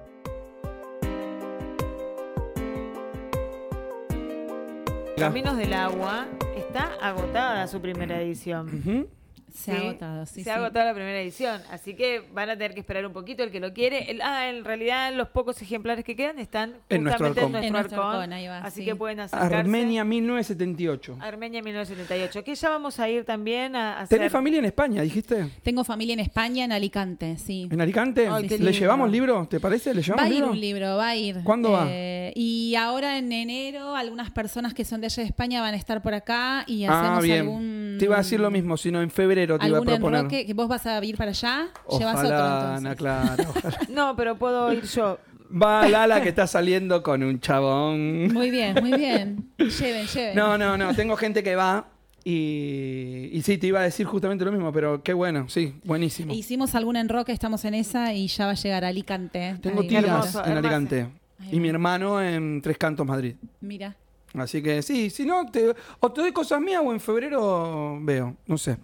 Caminos del Agua está agotada su primera edición. Se ha agotado, sí, Se sí. ha agotado la primera edición, así que van a tener que esperar un poquito el que lo quiere. El- ah, en realidad los pocos ejemplares que quedan están En nuestro justamente Arcón. en En nuestro arcón, Arcón, ahí va, así sí. que pueden acercarse. Armenia 1978. Armenia 1978, que ya vamos a ir también a hacer. ¿Tenés familia en España, dijiste? Tengo familia en España, en Alicante, sí. ¿En Alicante? ¿Le lindo. llevamos libro? ¿Te parece? ¿Le Va llevamos a ir libro? un libro, va a ir. ¿Cuándo va? Eh, Y ahora en enero algunas personas que son de allá de España van a estar por acá y Ah, hacemos bien. algún... Te iba a decir lo mismo, sino en febrero te iba a algún proponer. que vos vas a ir para allá, llevas otro Ojalá, entonces. Ana Clara, ojalá. No, pero puedo ir yo. Va Lala que está saliendo con un chabón. Muy bien, muy bien. Lleven, lleven. No, no, no, tengo gente que va y, y sí, te iba a decir justamente lo mismo, pero qué bueno, sí, buenísimo. Hicimos algún enroque, estamos en esa y ya va a llegar a Alicante. Tengo Ahí, tías hermoso, en hermoso. Alicante y mi hermano en Tres Cantos, Madrid. Mira. Así que sí, si no, te, o te doy cosas mías o en febrero veo, no sé.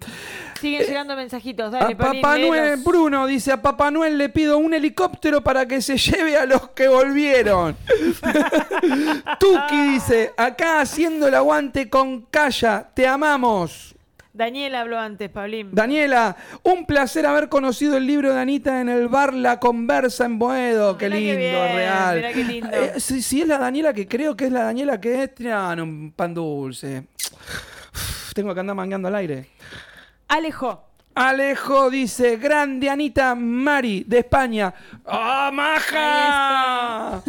Siguen llegando mensajitos, dale, a Papá Noel. Bruno dice, a Papá Noel le pido un helicóptero para que se lleve a los que volvieron. Tuki dice, acá haciendo el aguante con Calla, te amamos. Daniel habló antes, Paulín. Daniela, un placer haber conocido el libro de Anita en el bar La Conversa en Boedo. Qué Mirá qué lindo, bien, real. mirá qué lindo. Eh, si, si es la Daniela que creo que es la Daniela que es, tiran un pan dulce. Tengo que andar mangando al aire. Alejo. Alejo dice, grande Anita Mari, de España. ¡Ah, maja!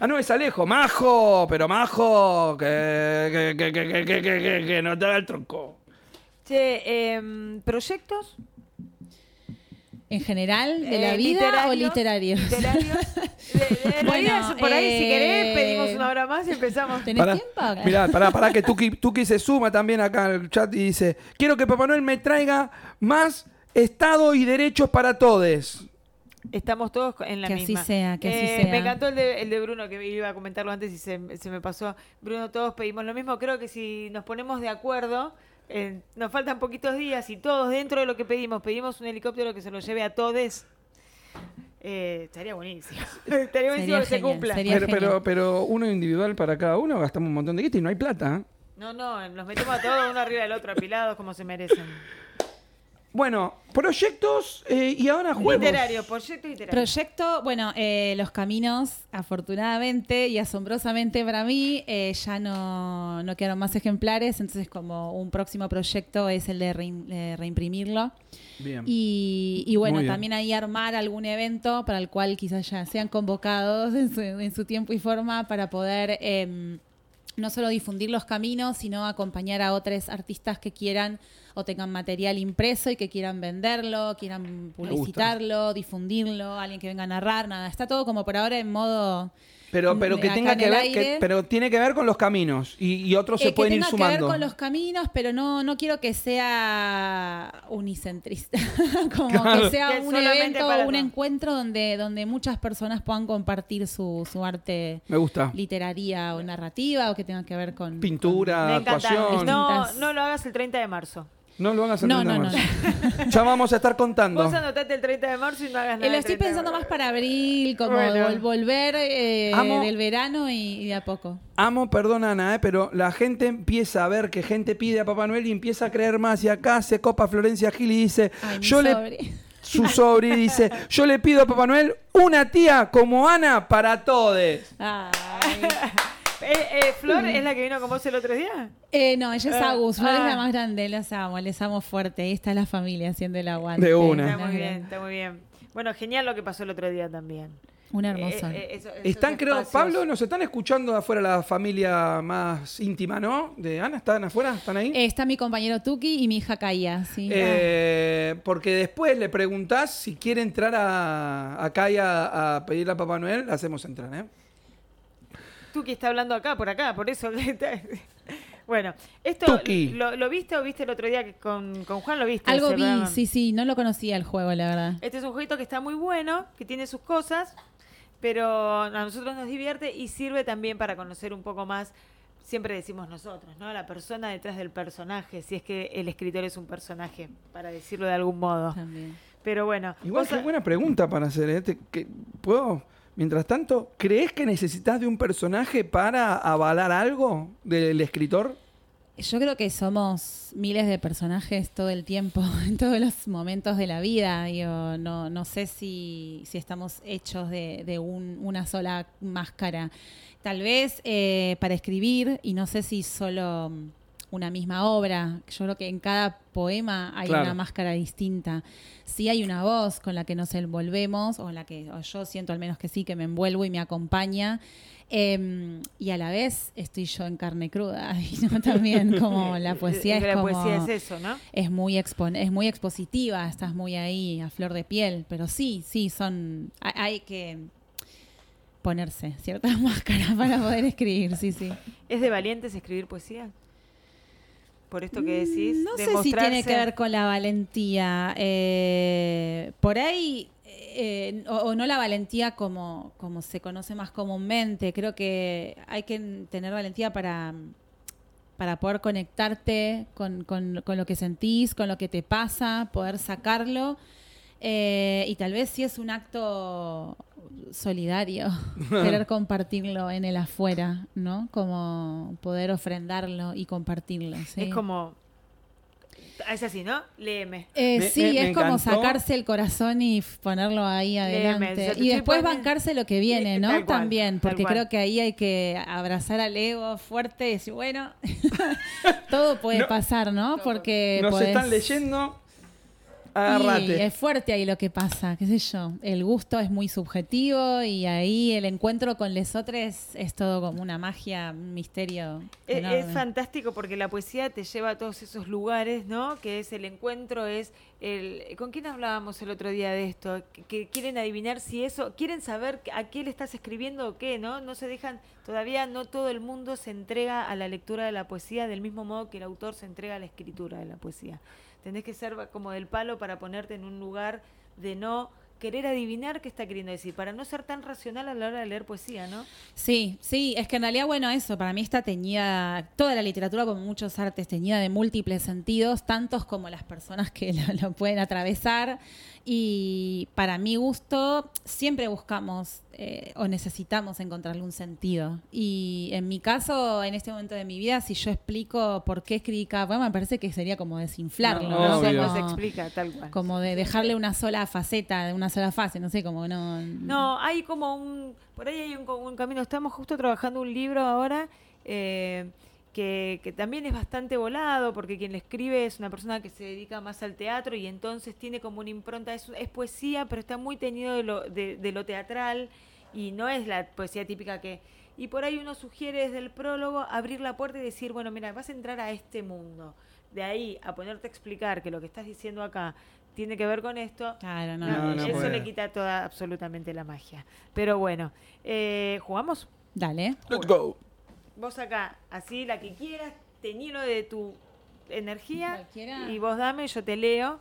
Ah, no, es Alejo, majo, pero majo, que, que, que, que, que, que, que, que- que no te haga el tronco. Che, em, ¿proyectos? ¿En general? ¿De Eh, la vida o literarios, literarios? literarios. De, de- en Bueno, por ahí, si querés, eh, pedimos una hora más y empezamos. ¿Tenés Pará, tiempo? Mirá, pará, pará, que Tuki, Tuki se suma también acá al chat y dice: Quiero que Papá Noel me traiga más Estado y derechos para todos. Estamos todos en la Que así misma. sea, que así Eh, sea. Me encantó el de, el de Bruno, que iba a comentarlo antes y se, se me pasó. Bruno, todos pedimos lo mismo. Creo que si nos ponemos de acuerdo, eh, nos faltan poquitos días y todos dentro de lo que pedimos, pedimos un helicóptero que se lo lleve a todos. Eh, estaría buenísimo. estaría buenísimo Sería que se cumpla. pero, pero uno individual para cada uno gastamos un montón de guita y no hay plata. ¿eh? No, no, nos metemos a todos uno arriba del otro, apilados como se merecen. Bueno, proyectos eh, y ahora juegos. Literario, proyecto literario. Proyecto, bueno, eh, Los Caminos, afortunadamente y asombrosamente para mí, eh, ya no, no quedaron más ejemplares, entonces como un próximo proyecto es el de reim- eh, reimprimirlo. Bien. Y, y bueno, bien. también ahí armar algún evento para el cual quizás ya sean convocados en su, en su tiempo y forma para poder em, no solo difundir los caminos, sino acompañar a otros artistas que quieran o tengan material impreso y que quieran venderlo, quieran publicitarlo, difundirlo, alguien que venga a narrar, nada. Está todo como por ahora en modo... Pero, pero que tenga en que ver, aire. que- pero tiene que ver con los caminos y, y otros se pueden que ir tenga que ver sumando. con los caminos, pero no, no quiero que sea unicentrista. Como Claro. que sea Que un evento, un no. encuentro donde, donde muchas personas puedan compartir su, su arte Me gusta. literaria o narrativa o que tenga que ver con Pintura, Me encanta. actuación. No, no lo hagas el 30 de marzo. No lo hagas en No, 30 de no, no, marzo. Ya vamos a estar contando. Vos anotate el 30 de marzo y no hagas Eh, nada. lo el estoy 30 de pensando más para abril, como Bueno. vol- volver eh, Amo- del verano y, y de a poco. Amo, perdón Ana, eh, pero la gente empieza a ver que gente pide a Papá Noel y empieza a creer más. Y acá se copa Florencia Gil y dice, Ay, yo le sobre. su sobri dice, yo le pido a Papá Noel una tía como Ana para todos. Ay. Eh, eh, Flor es la que vino con vos el otro día. Eh, no, ella es Ah, Agus, Flor es ah. la más grande, les amo, les amo fuerte. Ahí está la familia haciendo el aguante. De una. Está muy Una bien, está muy bien. Bueno, genial lo que pasó el otro día también. Un hermoso. Eh, eh, eso- esos Están, creo, espacios. Pablo, nos están escuchando de afuera la familia más íntima, ¿no? De Ana, ¿están afuera? ¿Están ahí? Está mi compañero Tuki y mi hija Kaya, sí. Eh, porque después le preguntás si quiere entrar a, acá y a, a pedirle a Papá Noel, la hacemos entrar, ¿eh? Tú que está hablando acá, por acá, por eso. bueno, esto Tuki. lo, lo viste o viste el otro día que con, con Juan? ¿Lo viste? Algo vi, programa? sí, sí, no lo conocía el juego, la verdad. Este es un jueguito que está muy bueno, que tiene sus cosas, pero a nosotros nos divierte y sirve también para conocer un poco más, siempre decimos nosotros, ¿no? La persona detrás del personaje, si es que el escritor es un personaje, para decirlo de algún modo. También. Pero bueno, Igual qué buena pregunta para hacer, ¿eh? Te- que- ¿Puedo? Mientras tanto, ¿crees que necesitas de un personaje para avalar algo del escritor? Yo creo que somos miles de personajes todo el tiempo, en todos los momentos de la vida. Digo, no, no sé si, si estamos hechos de, de un- una sola máscara. Tal vez eh, para escribir, y no sé si solo una misma obra. Yo creo que en cada poema hay Claro. una máscara distinta. Sí hay una voz con la que nos envolvemos, o en la que o yo siento al menos que sí, que me envuelvo y me acompaña. Em, y a la vez estoy yo en carne cruda. Y no también como la poesía es la como poesía es eso, ¿no? es muy expon- es muy expositiva, estás muy ahí a flor de piel, pero sí, sí son hay, hay que ponerse ciertas máscaras para poder escribir, sí, sí. ¿Es de valientes escribir poesía? Por esto que decís. No sé si tiene que ver con la valentía. eh, por ahí, eh, o, o no la valentía como, como se conoce más comúnmente. Creo que hay que tener valentía para, para poder conectarte con, con- con lo que sentís, con lo que te pasa, poder sacarlo. Eh, y tal vez si es un acto solidario, querer compartirlo en el afuera, ¿no? Como poder ofrendarlo y compartirlo. ¿sí? Es como. Es así, ¿no? Léeme. Eh, Me- sí, me- me es como encantó. sacarse el corazón y ponerlo ahí Léeme, adelante. o sea, te y después bancarse lo que viene, ¿no? cual, También, porque creo que ahí hay que abrazar al ego fuerte y decir, bueno, todo puede No. pasar, ¿no? Porque Nos podés- están leyendo. Y Agárrate. es fuerte ahí lo que pasa, qué sé yo. El gusto es muy subjetivo y ahí el encuentro con lesotres es todo como una magia, un misterio. Es, fantástico porque la poesía te lleva a todos esos lugares, ¿no? Que es el encuentro, es el- ¿Con quién hablábamos el otro día de esto? Que, que quieren adivinar si eso, quieren saber a qué le estás escribiendo o qué, ¿no? No se dejan, todavía no todo el mundo se entrega a la lectura de la poesía del mismo modo que el autor se entrega a la escritura de la poesía. Tenés que ser como del palo para ponerte en un lugar de no querer adivinar qué está queriendo decir, para no ser tan racional a la hora de leer poesía, ¿no? Sí, sí, es que en realidad, bueno, eso, para mí está teñida, toda la literatura, como muchos artes, teñida de múltiples sentidos, tantos como las personas que lo, lo pueden atravesar. Y para mi gusto, siempre buscamos eh, o necesitamos encontrarle un sentido. Y en mi caso, en este momento de mi vida, si yo explico por qué escribí cada poema, me parece que sería como desinflarlo. No, ¿no? Obvio. no se Como- explica tal cual. Como de dejarle una sola faceta, de una sola fase, no sé, como no. No, hay como un. Por ahí hay un camino. Estamos justo trabajando un libro ahora eh, que, que también es bastante volado, porque quien le escribe es una persona que se dedica más al teatro y entonces tiene como una impronta. Es, es poesía, pero está muy teñido de lo, de, de lo teatral y no es la poesía típica que. Y por ahí uno sugiere desde el prólogo abrir la puerta y decir, bueno, mira, vas a entrar a este mundo. De ahí a ponerte a explicar que lo que estás diciendo acá tiene que ver con esto, Claro, no. no, No, eso puede. le quita toda absolutamente la magia. Pero bueno, eh, jugamos. Dale. Let's go. Vos acá, así la que quieras, te lleno de tu energía Cualquiera. y vos dame, yo te leo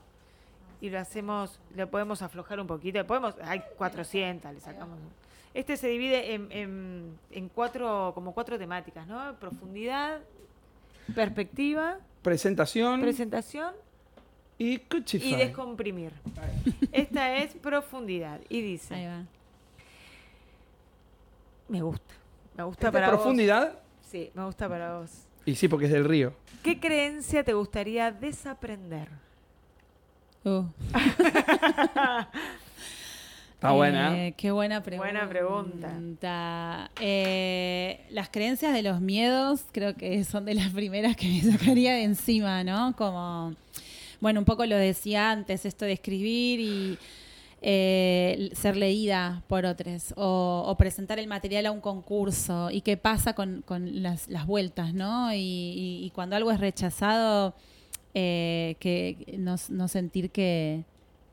y lo hacemos, lo podemos aflojar un poquito. Podemos, hay 400, le sacamos. Este se divide en, en- en cuatro, como cuatro temáticas, ¿no? Profundidad, perspectiva, Presentación presentación y y descomprimir. Esta es profundidad y dice. Ahí va. Me gusta. Me gusta ¿Esta para vos. Sí, me gusta para vos. Y sí, porque es del río. ¿Qué creencia te gustaría desaprender? Uh. Está buena. Eh, qué buena pregunta. Buena pregunta. Eh, las creencias de los miedos creo que son de las primeras que me sacaría de encima, ¿no? Como, bueno, un poco lo decía antes, esto de escribir y eh, ser leída por otros o, presentar el material a un concurso y qué pasa con, con las, vueltas, ¿no? Y, cuando algo es rechazado, eh, que no, sentir que,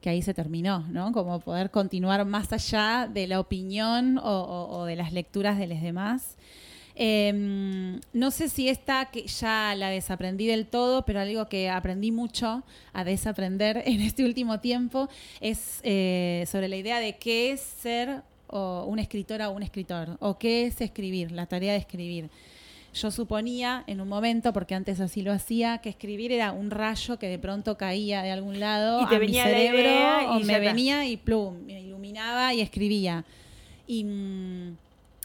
que ahí se terminó, ¿no? Como poder continuar más allá de la opinión o de las lecturas de los demás. Eh, no sé si esta que ya la desaprendí del todo, pero algo que aprendí mucho a desaprender en este último tiempo es eh, sobre la idea de qué es ser o una escritora o un escritor, o qué es escribir, la tarea de escribir. Yo suponía en un momento, porque antes así lo hacía, que escribir era un rayo que de pronto caía de algún lado Y te a mi venía la cerebro idea o y me ya está. venía y plum, me iluminaba y escribía. Y mm,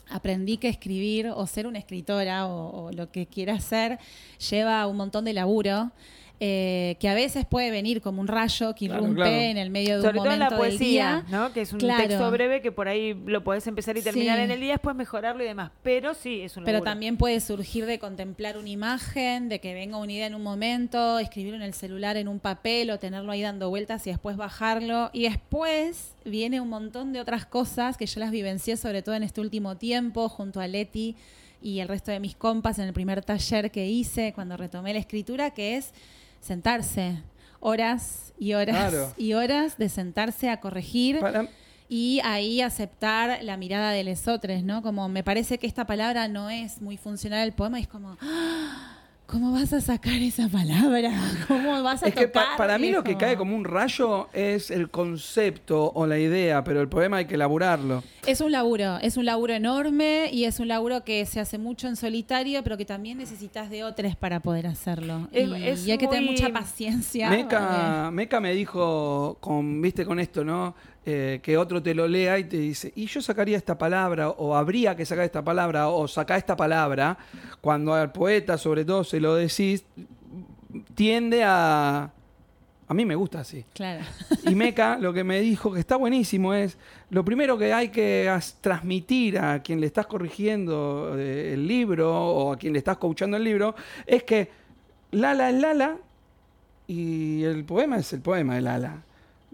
aprendí que escribir o ser una escritora o, lo que quiera ser lleva un montón de laburo. Eh, que a veces puede venir como un rayo que irrumpe claro. en el medio de Sobre un todo en momento la del poesía, día. ¿no? Que es un Claro. texto breve que por ahí lo podés empezar y terminar Sí. en el día, después mejorarlo y demás. Pero sí, es un Pero laburo. también puede surgir de contemplar una imagen, de que venga una idea en un momento, escribirlo en el celular en un papel o tenerlo ahí dando vueltas y después bajarlo. Y después viene un montón de otras cosas que yo las vivencié sobre todo en este último tiempo junto a Leti y el resto de mis compas en el primer taller que hice cuando retomé la escritura, que es sentarse horas y horas Claro. y horas de sentarse a corregir Para- y ahí aceptar la mirada de lesotres, ¿no? Como me parece que esta palabra no es muy funcional al poema, y es como, "Ah, ¿cómo vas a sacar esa palabra? ¿Cómo vas a es que pa- para mí lo que cae como un rayo es el concepto o la idea, pero el poema hay que elaborarlo. Es un laburo, es un laburo enorme y es un laburo que se hace mucho en solitario, pero que también necesitas de otros para poder hacerlo. Es- y, es y hay que tener mucha paciencia. Meca, Meca me dijo, con, viste, con esto, ¿no? Eh, que otro te lo lea y te dice, y yo sacaría esta palabra, o habría que sacar esta palabra, o sacar esta palabra, cuando al poeta, sobre todo, se lo decís, tiende a... A mí me gusta así. Claro. Y Meca lo que me dijo que está buenísimo es, lo primero que hay que transmitir a quien le estás corrigiendo eh, el libro o a quien le estás coachando el libro, es que Lala es Lala y el poema es el poema de Lala.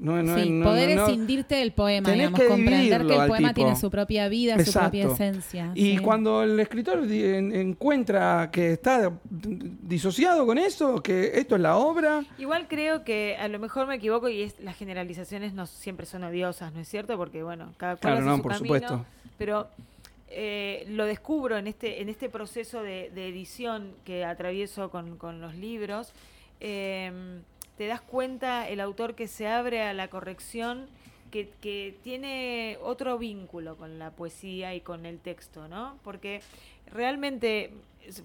No, no, sí, no, poder no- escindirte del poema, Tenés digamos, que comprender que el poema tipo. tiene su propia vida, su propia esencia. Y sí. cuando el escritor encuentra que está disociado con eso, que esto es la obra, Igual creo que a lo mejor me equivoco y es, las generalizaciones no siempre son odiosas, ¿no es cierto? Porque bueno, cada cual Claro, hace no, su por camino, supuesto. Pero eh, lo descubro en este, en este proceso de, de edición que atravieso con, con los libros. eh, te das cuenta el autor que se abre a la corrección, que, tiene otro vínculo con la poesía y con el texto, ¿no? Porque realmente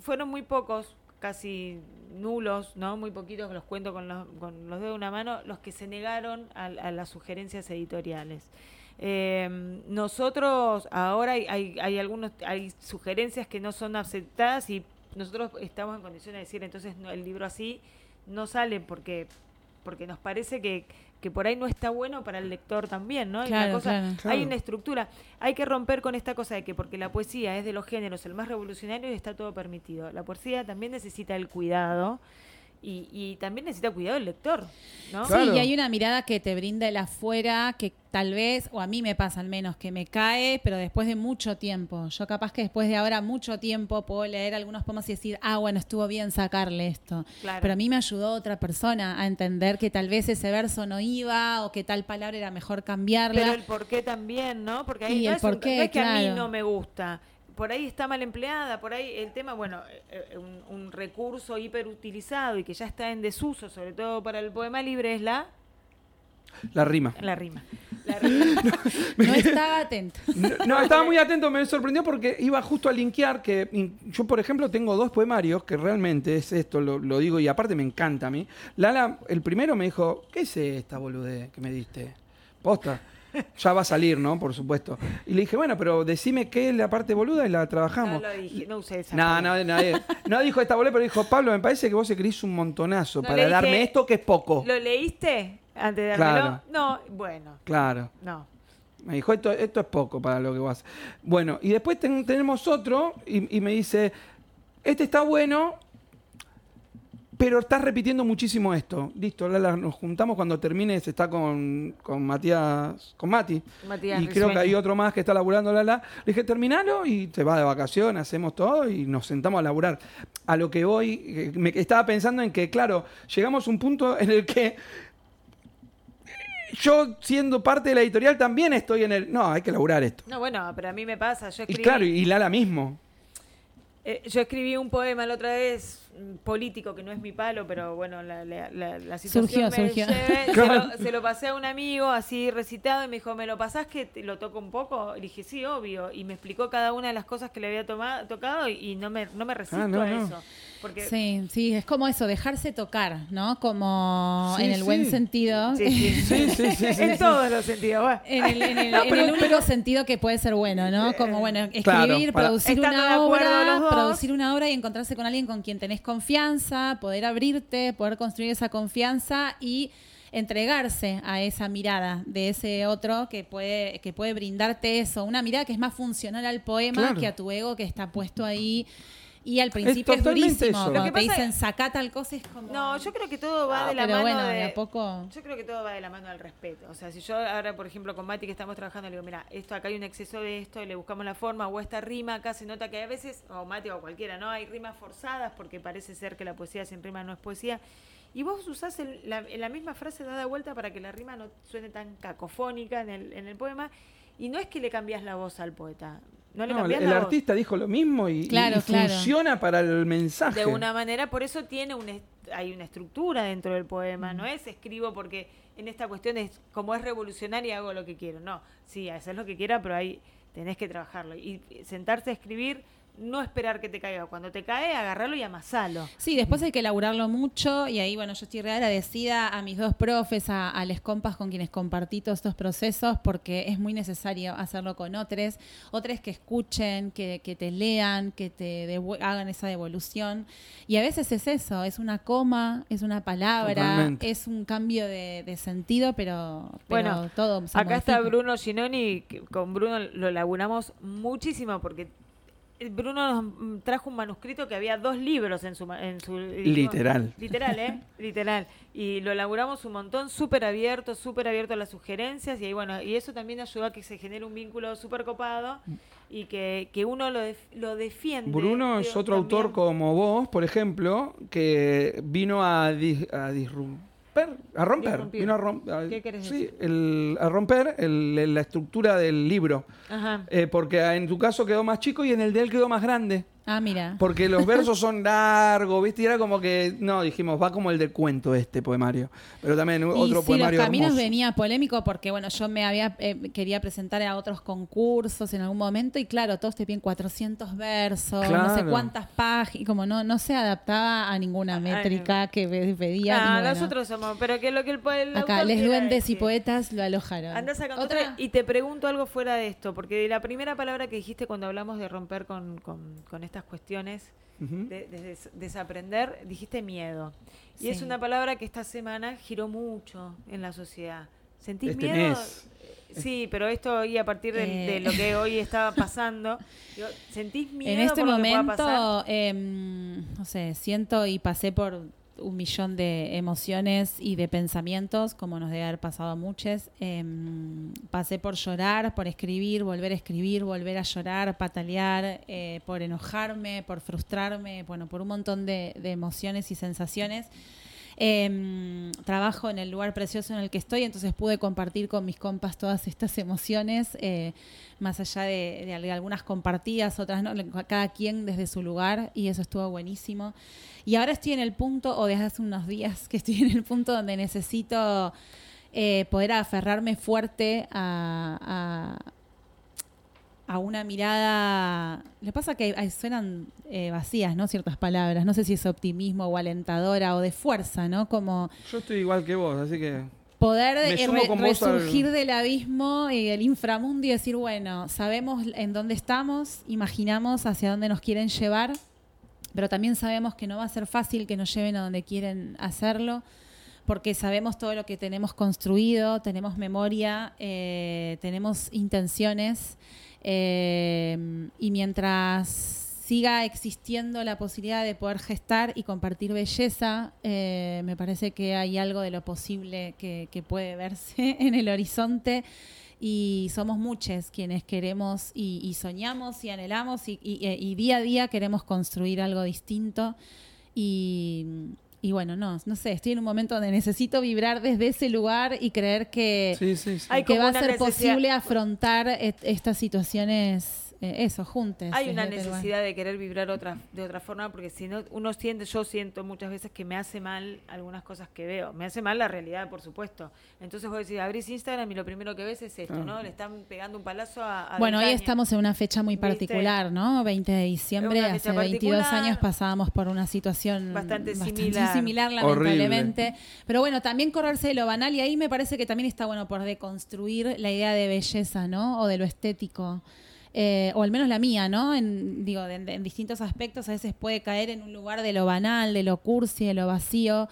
fueron muy pocos, casi nulos, ¿no? Muy poquitos, los cuento con los, con los dedos de una mano, los que se negaron a, a las sugerencias editoriales. Eh, nosotros ahora hay, hay, hay algunos hay sugerencias que no son aceptadas y nosotros estamos en condiciones de decir entonces el libro así no sale porque porque nos parece que, que por ahí no está bueno para el lector también, ¿no? Hay una cosa- claro. Hay una estructura. Hay que romper con esta cosa de que porque la poesía es de los géneros el más revolucionario y está todo permitido. La poesía también necesita el cuidado y, y también necesita cuidado el lector, ¿no? Sí, Claro. y hay una mirada que te brinda el afuera que tal vez, o a mí me pasa al menos, que me cae, pero después de mucho tiempo. Yo capaz que después de ahora mucho tiempo puedo leer algunos poemas y decir, ah, bueno, estuvo bien sacarle esto. Claro. Pero a mí me ayudó otra persona a entender que tal vez ese verso no iba o que tal palabra era mejor cambiarla. Pero el por qué también, ¿no? Porque ahí no, el es no que a mí no me gusta. Por ahí está mal empleada, por ahí el tema, bueno, eh, eh, un, un recurso hiperutilizado y que ya está en desuso, sobre todo para el poema libre, es la, la rima. la rima. La rima. No estaba atento. No, no, estaba muy atento, me sorprendió porque iba justo a linkear que yo, por ejemplo, tengo dos poemarios que realmente es esto, lo, lo digo y aparte me encanta a mí. Lala, el primero me dijo, ¿qué es esta boludez que me diste? Posta. Ya va a salir, ¿no? Por supuesto. Y le dije, bueno, pero decime qué es la parte boluda y la No trabajamos. lo dije, no usé esa No, no, nadie. No dijo esta boludez, pero dijo, Pablo, me parece que vos escribís un montonazo No para darme esto que es poco. ¿Lo leíste antes de dármelo? Claro. No, bueno, Claro. no. Me dijo, esto, esto es poco para lo que vas. Bueno, y después ten- tenemos otro y, y me dice, este está bueno, pero estás repitiendo muchísimo esto. Listo, Lala, nos juntamos cuando termines, está con, con Matías, con Mati. Matías y creo que hay otro más que está laburando Lala. Le dije, terminalo y te vas de vacaciones, hacemos todo y nos sentamos a laburar. A lo que voy, eh, me estaba pensando en que, claro, llegamos a un punto en el que yo, siendo parte de la editorial, también estoy en el. No, hay que laburar esto. No, bueno, pero a mí me pasa. Yo Y claro, y Lala mismo. eh, yo escribí un poema la otra vez político que no es mi palo, pero bueno, la, la, la, la situación Surgió, me surgió. lleve. se, lo, se lo pasé a un amigo así recitado y me dijo, ¿me lo pasás que te lo toco un poco? Y dije, sí, obvio. Y me explicó cada una de las cosas que le había toma- tocado y, y no, me, no me resisto Ah, no, a no. Porque Sí, sí, es como eso, dejarse tocar, ¿no? Como Sí, en el buen sentido. Sí, sí. Sí, sí, sí. sí, en todos los sentidos. bueno. En el, en el- No, en pero- el único pero- sentido que puede ser bueno, ¿no? Como, bueno, escribir, Claro, para- producir Estando una obra, producir una obra y encontrarse con alguien con quien tenés confianza, poder abrirte, poder construir esa confianza y entregarse a esa mirada de ese otro que puede, que puede brindarte eso, una mirada que es más funcional al poema Claro. que a tu ego que está puesto ahí. Y al principio es, durísimo. eso. Cuando Lo que te dicen sacá tal cosa es como. No, yo creo que todo va Ah, de la pero mano bueno, de... de a poco. Yo creo que todo va de la mano del respeto. O sea, si yo ahora, por ejemplo, con Mati que estamos trabajando, le digo, mira, esto acá hay un exceso de esto, y le buscamos la forma, o esta rima acá se nota que a veces, o Mati o cualquiera, ¿no? Hay rimas forzadas porque parece ser que la poesía sin rima no es poesía. Y vos usás el- la, la misma frase dada vuelta para que la rima no suene tan cacofónica en el, en el poema. Y no es que le cambias la voz al poeta. No le No, el cambias el la voz. artista dijo lo mismo y, y- Claro, y claro. funciona para el mensaje. de una manera, por eso tiene un hay una estructura dentro del poema, no es escribo porque en esta cuestión es como es revolucionaria hago lo que quiero, no, sí, hacer lo que quiera, pero ahí tenés que trabajarlo y sentarse a escribir, no esperar que te caiga, cuando te cae agarrarlo y amasalo. Sí, después hay que laburarlo mucho y ahí, bueno, yo estoy re agradecida a mis dos profes, a, a les compas con quienes compartí todos estos procesos porque es muy necesario hacerlo con otros, otros que escuchen, que, que te lean, que te hagan esa devolución. Y a veces es eso, es una coma, es una palabra, Totalmente. es un cambio de, de sentido, pero, pero Bueno, todo se Acá está. Bruno Ginoni, que con Bruno lo laburamos muchísimo porque Bruno nos mm, trajo un manuscrito que había dos libros en su... En su Literal. Literal, ¿eh? Literal. Y lo elaboramos un montón, súper abierto, súper abierto a las sugerencias. Y ahí, bueno, y eso también ayudó a que se genere un vínculo súper copado y que, que uno lo, def- lo defiende. Bruno es otro también. autor como vos, por ejemplo, que vino a, dis- a a romper. Vino a, rom- a- ¿Qué querés sí, decir? el- a romper el- la estructura del libro. Ajá. Eh, porque en tu caso quedó más chico y en el de él quedó más grande. Ah, mira. Porque los versos son largos, ¿viste? Y era como que, no, dijimos, va como el de cuento este poemario. Pero también Y otro sí, poemario los caminos hermoso. venía polémico porque, bueno, yo me había eh, quería presentar a otros concursos en algún momento y claro, todos te piden 400 versos, no sé cuántas páginas, como no, no se adaptaba a ninguna métrica que pedía. Ah, y bueno, nosotros somos, pero que lo que el, el acá les duendes y poetas lo alojaron. Anda sacando ¿Otra? otra y te pregunto algo fuera de esto, porque la primera palabra que dijiste cuando hablamos de romper con, con- con estas cuestiones, de, de des- desaprender, dijiste miedo. Y es una palabra que esta semana giró mucho en la sociedad. ¿Sentís Este miedo? mes. Sí, pero esto y a partir de, Eh. lo que hoy estaba pasando, ¿sentís miedo En este por lo que pueda pasar? momento, em, no sé, siento y pasé por un millón de emociones y de pensamientos, como nos debe haber pasado a muchos. Em, pasé por llorar, por escribir, volver a escribir, volver a llorar, patalear, eh, por enojarme, por frustrarme, bueno, por un montón de, de emociones y sensaciones. Em, trabajo en el lugar precioso en el que estoy, entonces pude compartir con mis compas todas estas emociones, eh, más allá de, de al- algunas compartidas, otras no, cada quien desde su lugar, y eso estuvo buenísimo. Y ahora estoy en el punto, o desde hace unos días, que estoy en el punto donde necesito eh, poder aferrarme fuerte a- a una mirada. Le pasa que suenan eh, vacías, ¿no? Ciertas palabras. No sé si es optimismo o alentadora o de fuerza, ¿no? Como Yo estoy igual que vos, así que... poder eh, re- al- resurgir del abismo y del inframundo y decir, bueno, sabemos en dónde estamos, imaginamos hacia dónde nos quieren llevar, pero también sabemos que no va a ser fácil que nos lleven a donde quieren hacerlo, porque sabemos todo lo que tenemos construido, tenemos memoria, eh, tenemos intenciones, eh, y mientras siga existiendo la posibilidad de poder gestar y compartir belleza, eh, me parece que hay algo de lo posible que, puede verse en el horizonte. Y somos muchos quienes queremos y, soñamos y anhelamos y, y- y día a día queremos construir algo distinto. Y, y bueno, no, no sé, estoy en un momento donde necesito vibrar desde ese lugar y creer que, Sí, sí, sí. Hay que va a ser necesidad- posible afrontar et- estas situaciones, eh, eso, juntos. Hay una necesidad de querer vibrar otra, de otra forma, porque si no, uno siente, yo siento muchas veces que me hace mal algunas cosas que veo. Me hace mal la realidad, por supuesto. Entonces vos decís, abrís Instagram y lo primero que ves es esto, Ah. ¿no? Le están pegando un palazo a, a Bueno, hoy 20 años. estamos en una fecha muy ¿Viste? particular, ¿no? 20 de diciembre, hace fecha 22 particular. años pasábamos por una situación Bastante similar. similar, lamentablemente. Pero bueno, también correrse de lo banal y ahí me parece que también está bueno por deconstruir la idea de belleza, ¿no? O de lo estético. Eh, o al menos la mía, ¿no? En, digo, de- de- en distintos aspectos a veces puede caer en un lugar de lo banal, de lo cursi, de lo vacío.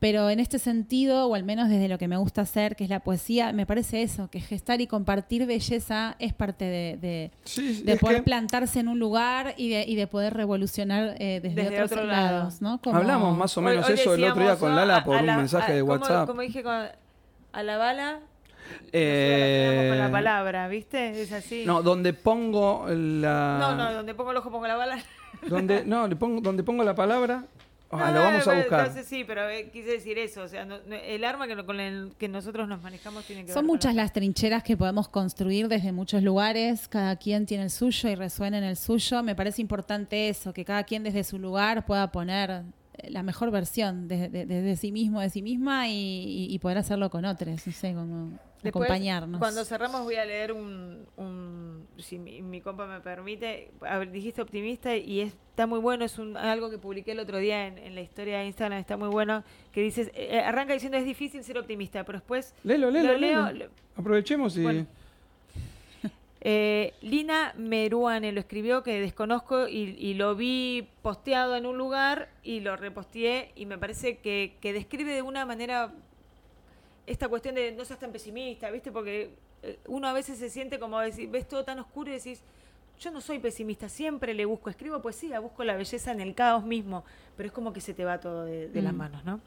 Pero en este sentido, o al menos desde lo que me gusta hacer, que es la poesía, me parece eso, que gestar y compartir belleza es parte de, de- Sí, sí, de es poder que plantarse en un lugar y de, y de poder revolucionar eh, desde, Desde otros otro lado. lados, ¿no? Como- Hablamos más o menos hoy eso el otro día con. Lala A- por a un la- mensaje a- de ¿cómo- WhatsApp. Como dije, con- a la bala, Eh, con la palabra, ¿viste? Es así. No, donde pongo la... no, no, donde pongo el ojo pongo la bala. Donde, no, le pongo, donde pongo la palabra... Ah, No, lo vamos a buscar. entonces sí, pero eh, quise decir eso. O sea, no- no- el arma que, con el que nosotros nos manejamos tiene que ver Son con muchas la- las trincheras que podemos construir desde muchos lugares, cada quien tiene el suyo y resuena en el suyo. Me parece importante eso, que cada quien desde su lugar pueda poner eh, la mejor versión de, de- de- de sí mismo, de sí misma y poder hacerlo con otros, no sé, como Después, acompañarnos. Cuando cerramos voy a leer un, un- si mi, mi compa me permite, a ver, dijiste optimista y está muy bueno, es un, algo que publiqué el otro día en, en la historia de Instagram, está muy bueno, que dices, eh, arranca diciendo es difícil ser optimista, pero después Léelo, léelo, lo leo, léelo. Aprovechemos y... Bueno. Eh, Lina Meruane lo escribió que desconozco y, y lo vi posteado en un lugar y lo reposteé y me parece que, que describe de una manera esta cuestión de no seas tan pesimista, ¿viste? Porque eh, uno a veces se siente como decir, ves todo tan oscuro y decís, Yo no soy pesimista, siempre le busco, escribo poesía, busco la belleza en el caos mismo, pero es como que se te va todo de, de las Mm. manos, ¿no?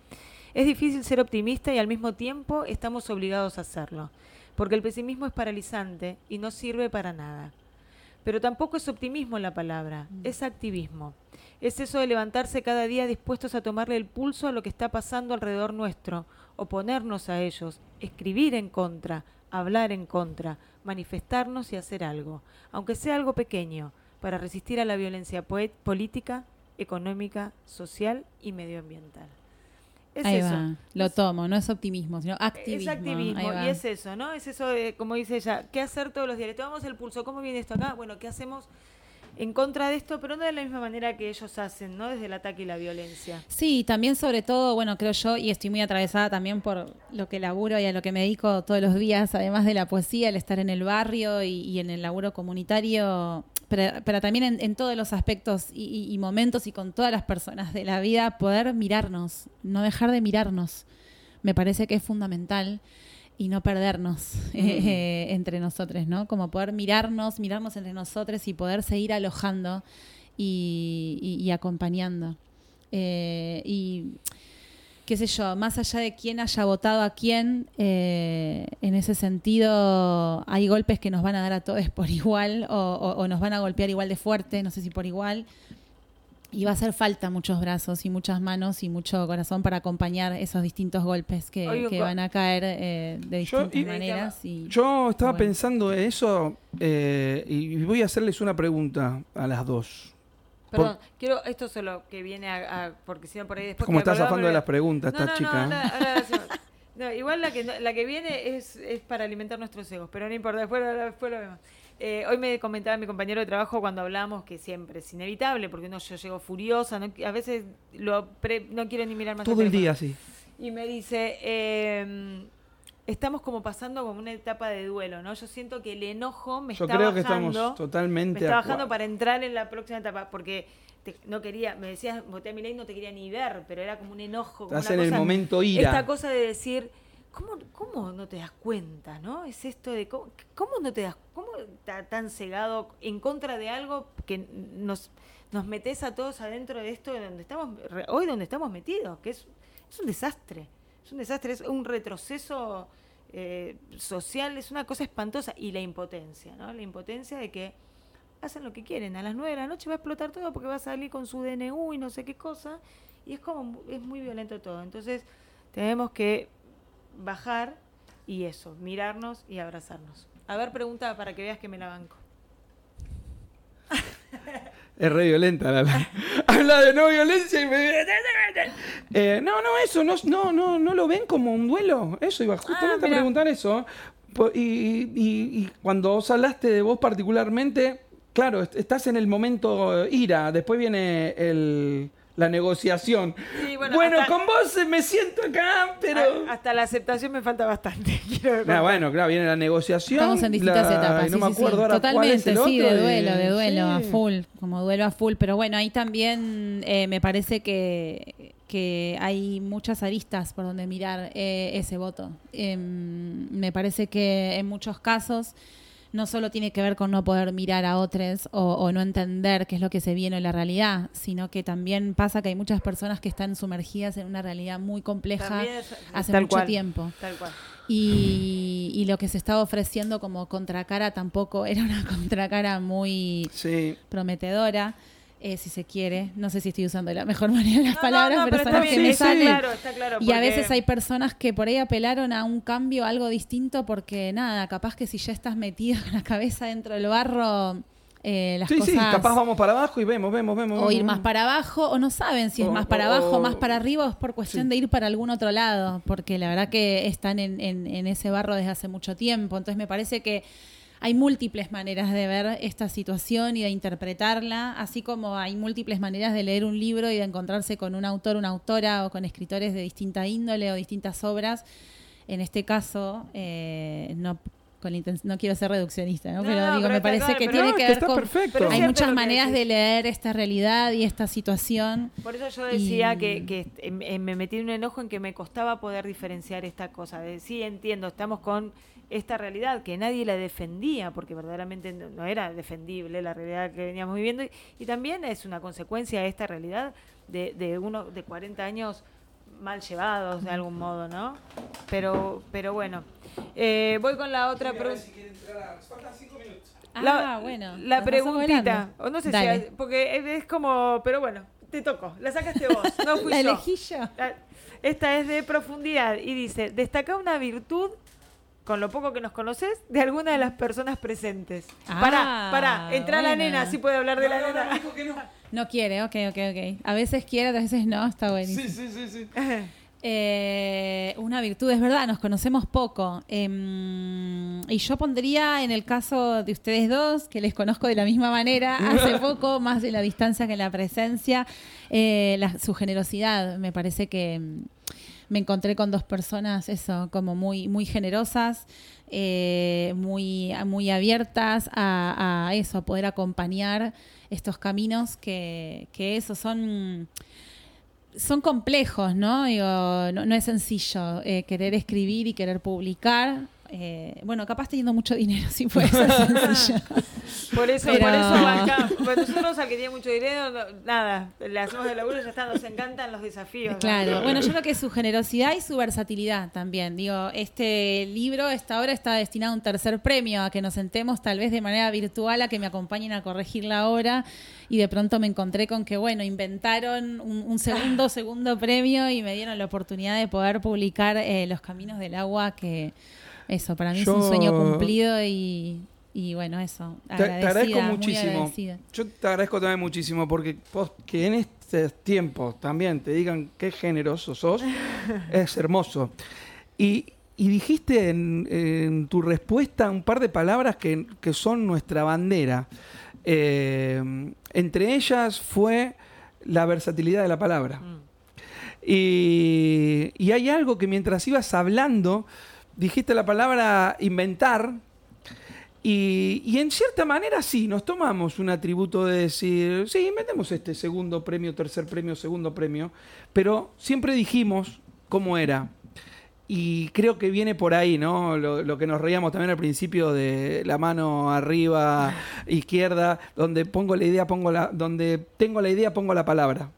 Es difícil ser optimista y al mismo tiempo estamos obligados a hacerlo, porque el pesimismo es paralizante y no sirve para nada. Pero tampoco es optimismo la palabra, es activismo. Es eso de levantarse cada día dispuestos a tomarle el pulso a lo que está pasando alrededor nuestro, oponernos a ellos, escribir en contra, hablar en contra, manifestarnos y hacer algo, aunque sea algo pequeño, para resistir a la violencia política, económica, social y medioambiental. Es Ahí eso. va, lo tomo, no es optimismo, sino activismo. es activismo y es eso, ¿no? Es eso de, como dice ella, ¿qué hacer todos los días? Le tomamos el pulso, ¿cómo viene esto acá? Bueno, ¿qué hacemos en contra de esto? Pero no de la misma manera que ellos hacen, ¿no? Desde el ataque y la violencia. Sí, también sobre todo, bueno, creo yo, y estoy muy atravesada también por lo que laburo y a lo que me dedico todos los días, además de la poesía, el estar en el barrio y, en el laburo comunitario, pero, también en, todos los aspectos y- y momentos y con todas las personas de la vida, poder mirarnos, no dejar de mirarnos, me parece que es fundamental y no perdernos eh, entre nosotros, ¿no? Como poder mirarnos, mirarnos entre nosotros y poder seguir alojando y, y- y acompañando. Eh, y qué sé yo, más allá de quién haya votado a quién, eh, en ese sentido hay golpes que nos van a dar a todos por igual o, o- o nos van a golpear igual de fuerte, no sé si por igual. Y va a hacer falta muchos brazos y muchas manos y mucho corazón para acompañar esos distintos golpes que, Oye, que co- van a caer eh, de Yo- distintas y- maneras. Y, Yo estaba Bueno. pensando en eso eh, y voy a hacerles una pregunta a las dos. Perdón, quiero esto solo que viene a, a- porque si no por ahí después ¿Cómo que está zafando de las preguntas No, esta no, chica? no, ahora- ahora hacemos- no, igual la que, no- la que viene es, es para alimentar nuestros egos, pero no importa, después, después lo vemos. Eh, hoy me comentaba mi compañero de trabajo cuando hablamos que siempre es inevitable, porque uno yo llego furiosa, no- a veces lo pre- no quiero ni mirar más Todo el teléfono. día así. Y me dice, eh, estamos como pasando como una etapa de duelo, ¿no? Yo siento que el enojo me Yo está creo que bajando. estamos totalmente Me está bajando para entrar en la próxima etapa, porque te- no quería, me decías, voté a mi ley, no te quería ni ver, pero era como un enojo. como Estás una en el momento ira. Esta cosa de decir, ¿cómo, ¿cómo no te das cuenta, no? Es esto de, ¿cómo, cómo no te das, cómo está tan cegado en contra de algo que nos, nos metes a todos adentro de esto de donde estamos, hoy donde estamos metidos, que es, es un desastre, es un desastre, es un retroceso eh, social, es una cosa espantosa, y la impotencia, ¿no? La impotencia de que hacen lo que quieren. A las 9 de la noche va a explotar todo porque va a salir con su DNU y no sé qué cosa. Y es como, es muy violento todo. Entonces, tenemos que bajar y eso, mirarnos y abrazarnos. A ver, pregunta para que veas que me la banco. Es re violenta la, la- Habla de no violencia y me... Eh, no, no, eso, no, no, no, no lo ven como un duelo. Eso iba justamente a preguntar eso. Y, y- y cuando vos hablaste de vos particularmente, claro, est- estás en el momento ira, después viene el, la negociación. Sí, bueno, hasta- con vos eh, me siento acá, pero... A- hasta la aceptación me falta bastante. quiero Ah, bueno, claro, viene la negociación. Estamos en distintas la- etapas. no sí, me sí, sí. acuerdo ahora cuál es Totalmente, el sí, otro, de duelo, de duelo, a full, como duelo a full. Pero bueno, ahí también eh, me parece que, que hay muchas aristas por donde mirar eh, ese voto. Em, me parece que en muchos casos no solo tiene que ver con no poder mirar a otros o, o no entender qué es lo que se viene en la realidad, sino que también pasa que hay muchas personas que están sumergidas en una realidad muy compleja es- hace tal mucho cual, tiempo. Tal cual. Y, y lo que se estaba ofreciendo como contracara tampoco era una contracara muy Sí. prometedora, eh, si se quiere. No sé si estoy usando la mejor manera de las No, palabras, no, no, pero, pero son las que me está salen. claro, está claro. Y a veces hay personas que por ahí apelaron a un cambio, algo distinto, porque nada, capaz que si ya estás metido con la cabeza dentro del barro, eh, las Sí, cosas... sí, capaz vamos para abajo y vemos, vemos, vemos. O ir vemos. más para abajo, o no saben si es O- más para o- abajo o o- más para arriba, o es por cuestión sí. de ir para algún otro lado, porque la verdad que están en, en- en ese barro desde hace mucho tiempo. Entonces me parece que hay múltiples maneras de ver esta situación y de interpretarla, así como hay múltiples maneras de leer un libro y de encontrarse con un autor, una autora o con escritores de distinta índole o distintas obras. En este caso, eh, no con la no quiero ser reduccionista, ¿no? No, pero digo, pero me parece claro, que tiene No, que ver con... perfecto. Hay muchas maneras de leer esta realidad y esta situación. Por eso yo decía Y- que, que eh, me me metí en un enojo en que me costaba poder diferenciar esta cosa. De sí, entiendo, estamos con esta realidad que nadie la defendía, porque verdaderamente no, no era defendible la realidad que veníamos viviendo. Y, y también es una consecuencia de esta realidad de, de uno de 40 años mal llevados de algún modo, ¿no? Pero, pero bueno. Eh, voy con la otra pregunta. Ah, bueno. La nos pasamos preguntita. volando. O no sé Dale. si. hay- Porque es- es como. Pero bueno, te tocó. La sacaste vos. No fui La yo. elegí yo. La- Esta es de profundidad y dice: destaca una virtud. Con lo poco que nos conoces, de alguna de las personas presentes. Ah, pará, pará, entra la buena. nena, así puede hablar de la nena. No quiere, ok, ok, ok. A veces quiere, a veces no, está buenísimo. Sí, sí, sí, sí. Eh, una virtud, es verdad, nos conocemos poco. Em, y yo pondría en el caso de ustedes dos, que les conozco de la misma manera, hace poco, más de la distancia que la presencia, eh, la- su generosidad. Me parece que me encontré con dos personas, eso, como muy, muy generosas, eh, muy, muy abiertas a, eso, a poder acompañar estos caminos que, que eso son son complejos, ¿no? Digo, no, no es sencillo eh, querer escribir y querer publicar. Eh, bueno, capaz teniendo mucho dinero, puede ser sencillo. Por eso, Pero- por eso. Pues nosotros al que tiene mucho dinero, no- nada, le hacemos de laburo ya está, nos encantan los desafíos. ¿no? Claro, bueno, yo creo que su generosidad y su versatilidad también. Digo, este libro, esta obra está destinado a un tercer premio, a que nos sentemos tal vez de manera virtual, a que me acompañen a corregir la obra. Y de pronto me encontré con que, bueno, inventaron un, un segundo, segundo premio y me dieron la oportunidad de poder publicar eh, Los Caminos del Agua, que eso, para mí Yo- es un sueño cumplido y, y bueno, eso. Te, te agradezco muchísimo. agradecida. Yo te agradezco también muchísimo porque vos, que en estos tiempos también te digan qué generoso sos, es hermoso. Y, y dijiste en, en tu respuesta un par de palabras que, que son nuestra bandera. Eh, entre ellas fue la versatilidad de la palabra. Mm. Y, y hay algo que mientras ibas hablando, dijiste la palabra inventar. Y, y en cierta manera sí, nos tomamos un atributo de decir, sí, inventemos este segundo premio, tercer premio, segundo premio, pero siempre dijimos cómo era. Y creo que viene por ahí, ¿no? Lo, lo que nos reíamos también al principio de la mano arriba, izquierda, donde pongo la idea, pongo la, donde tengo la idea, pongo la palabra.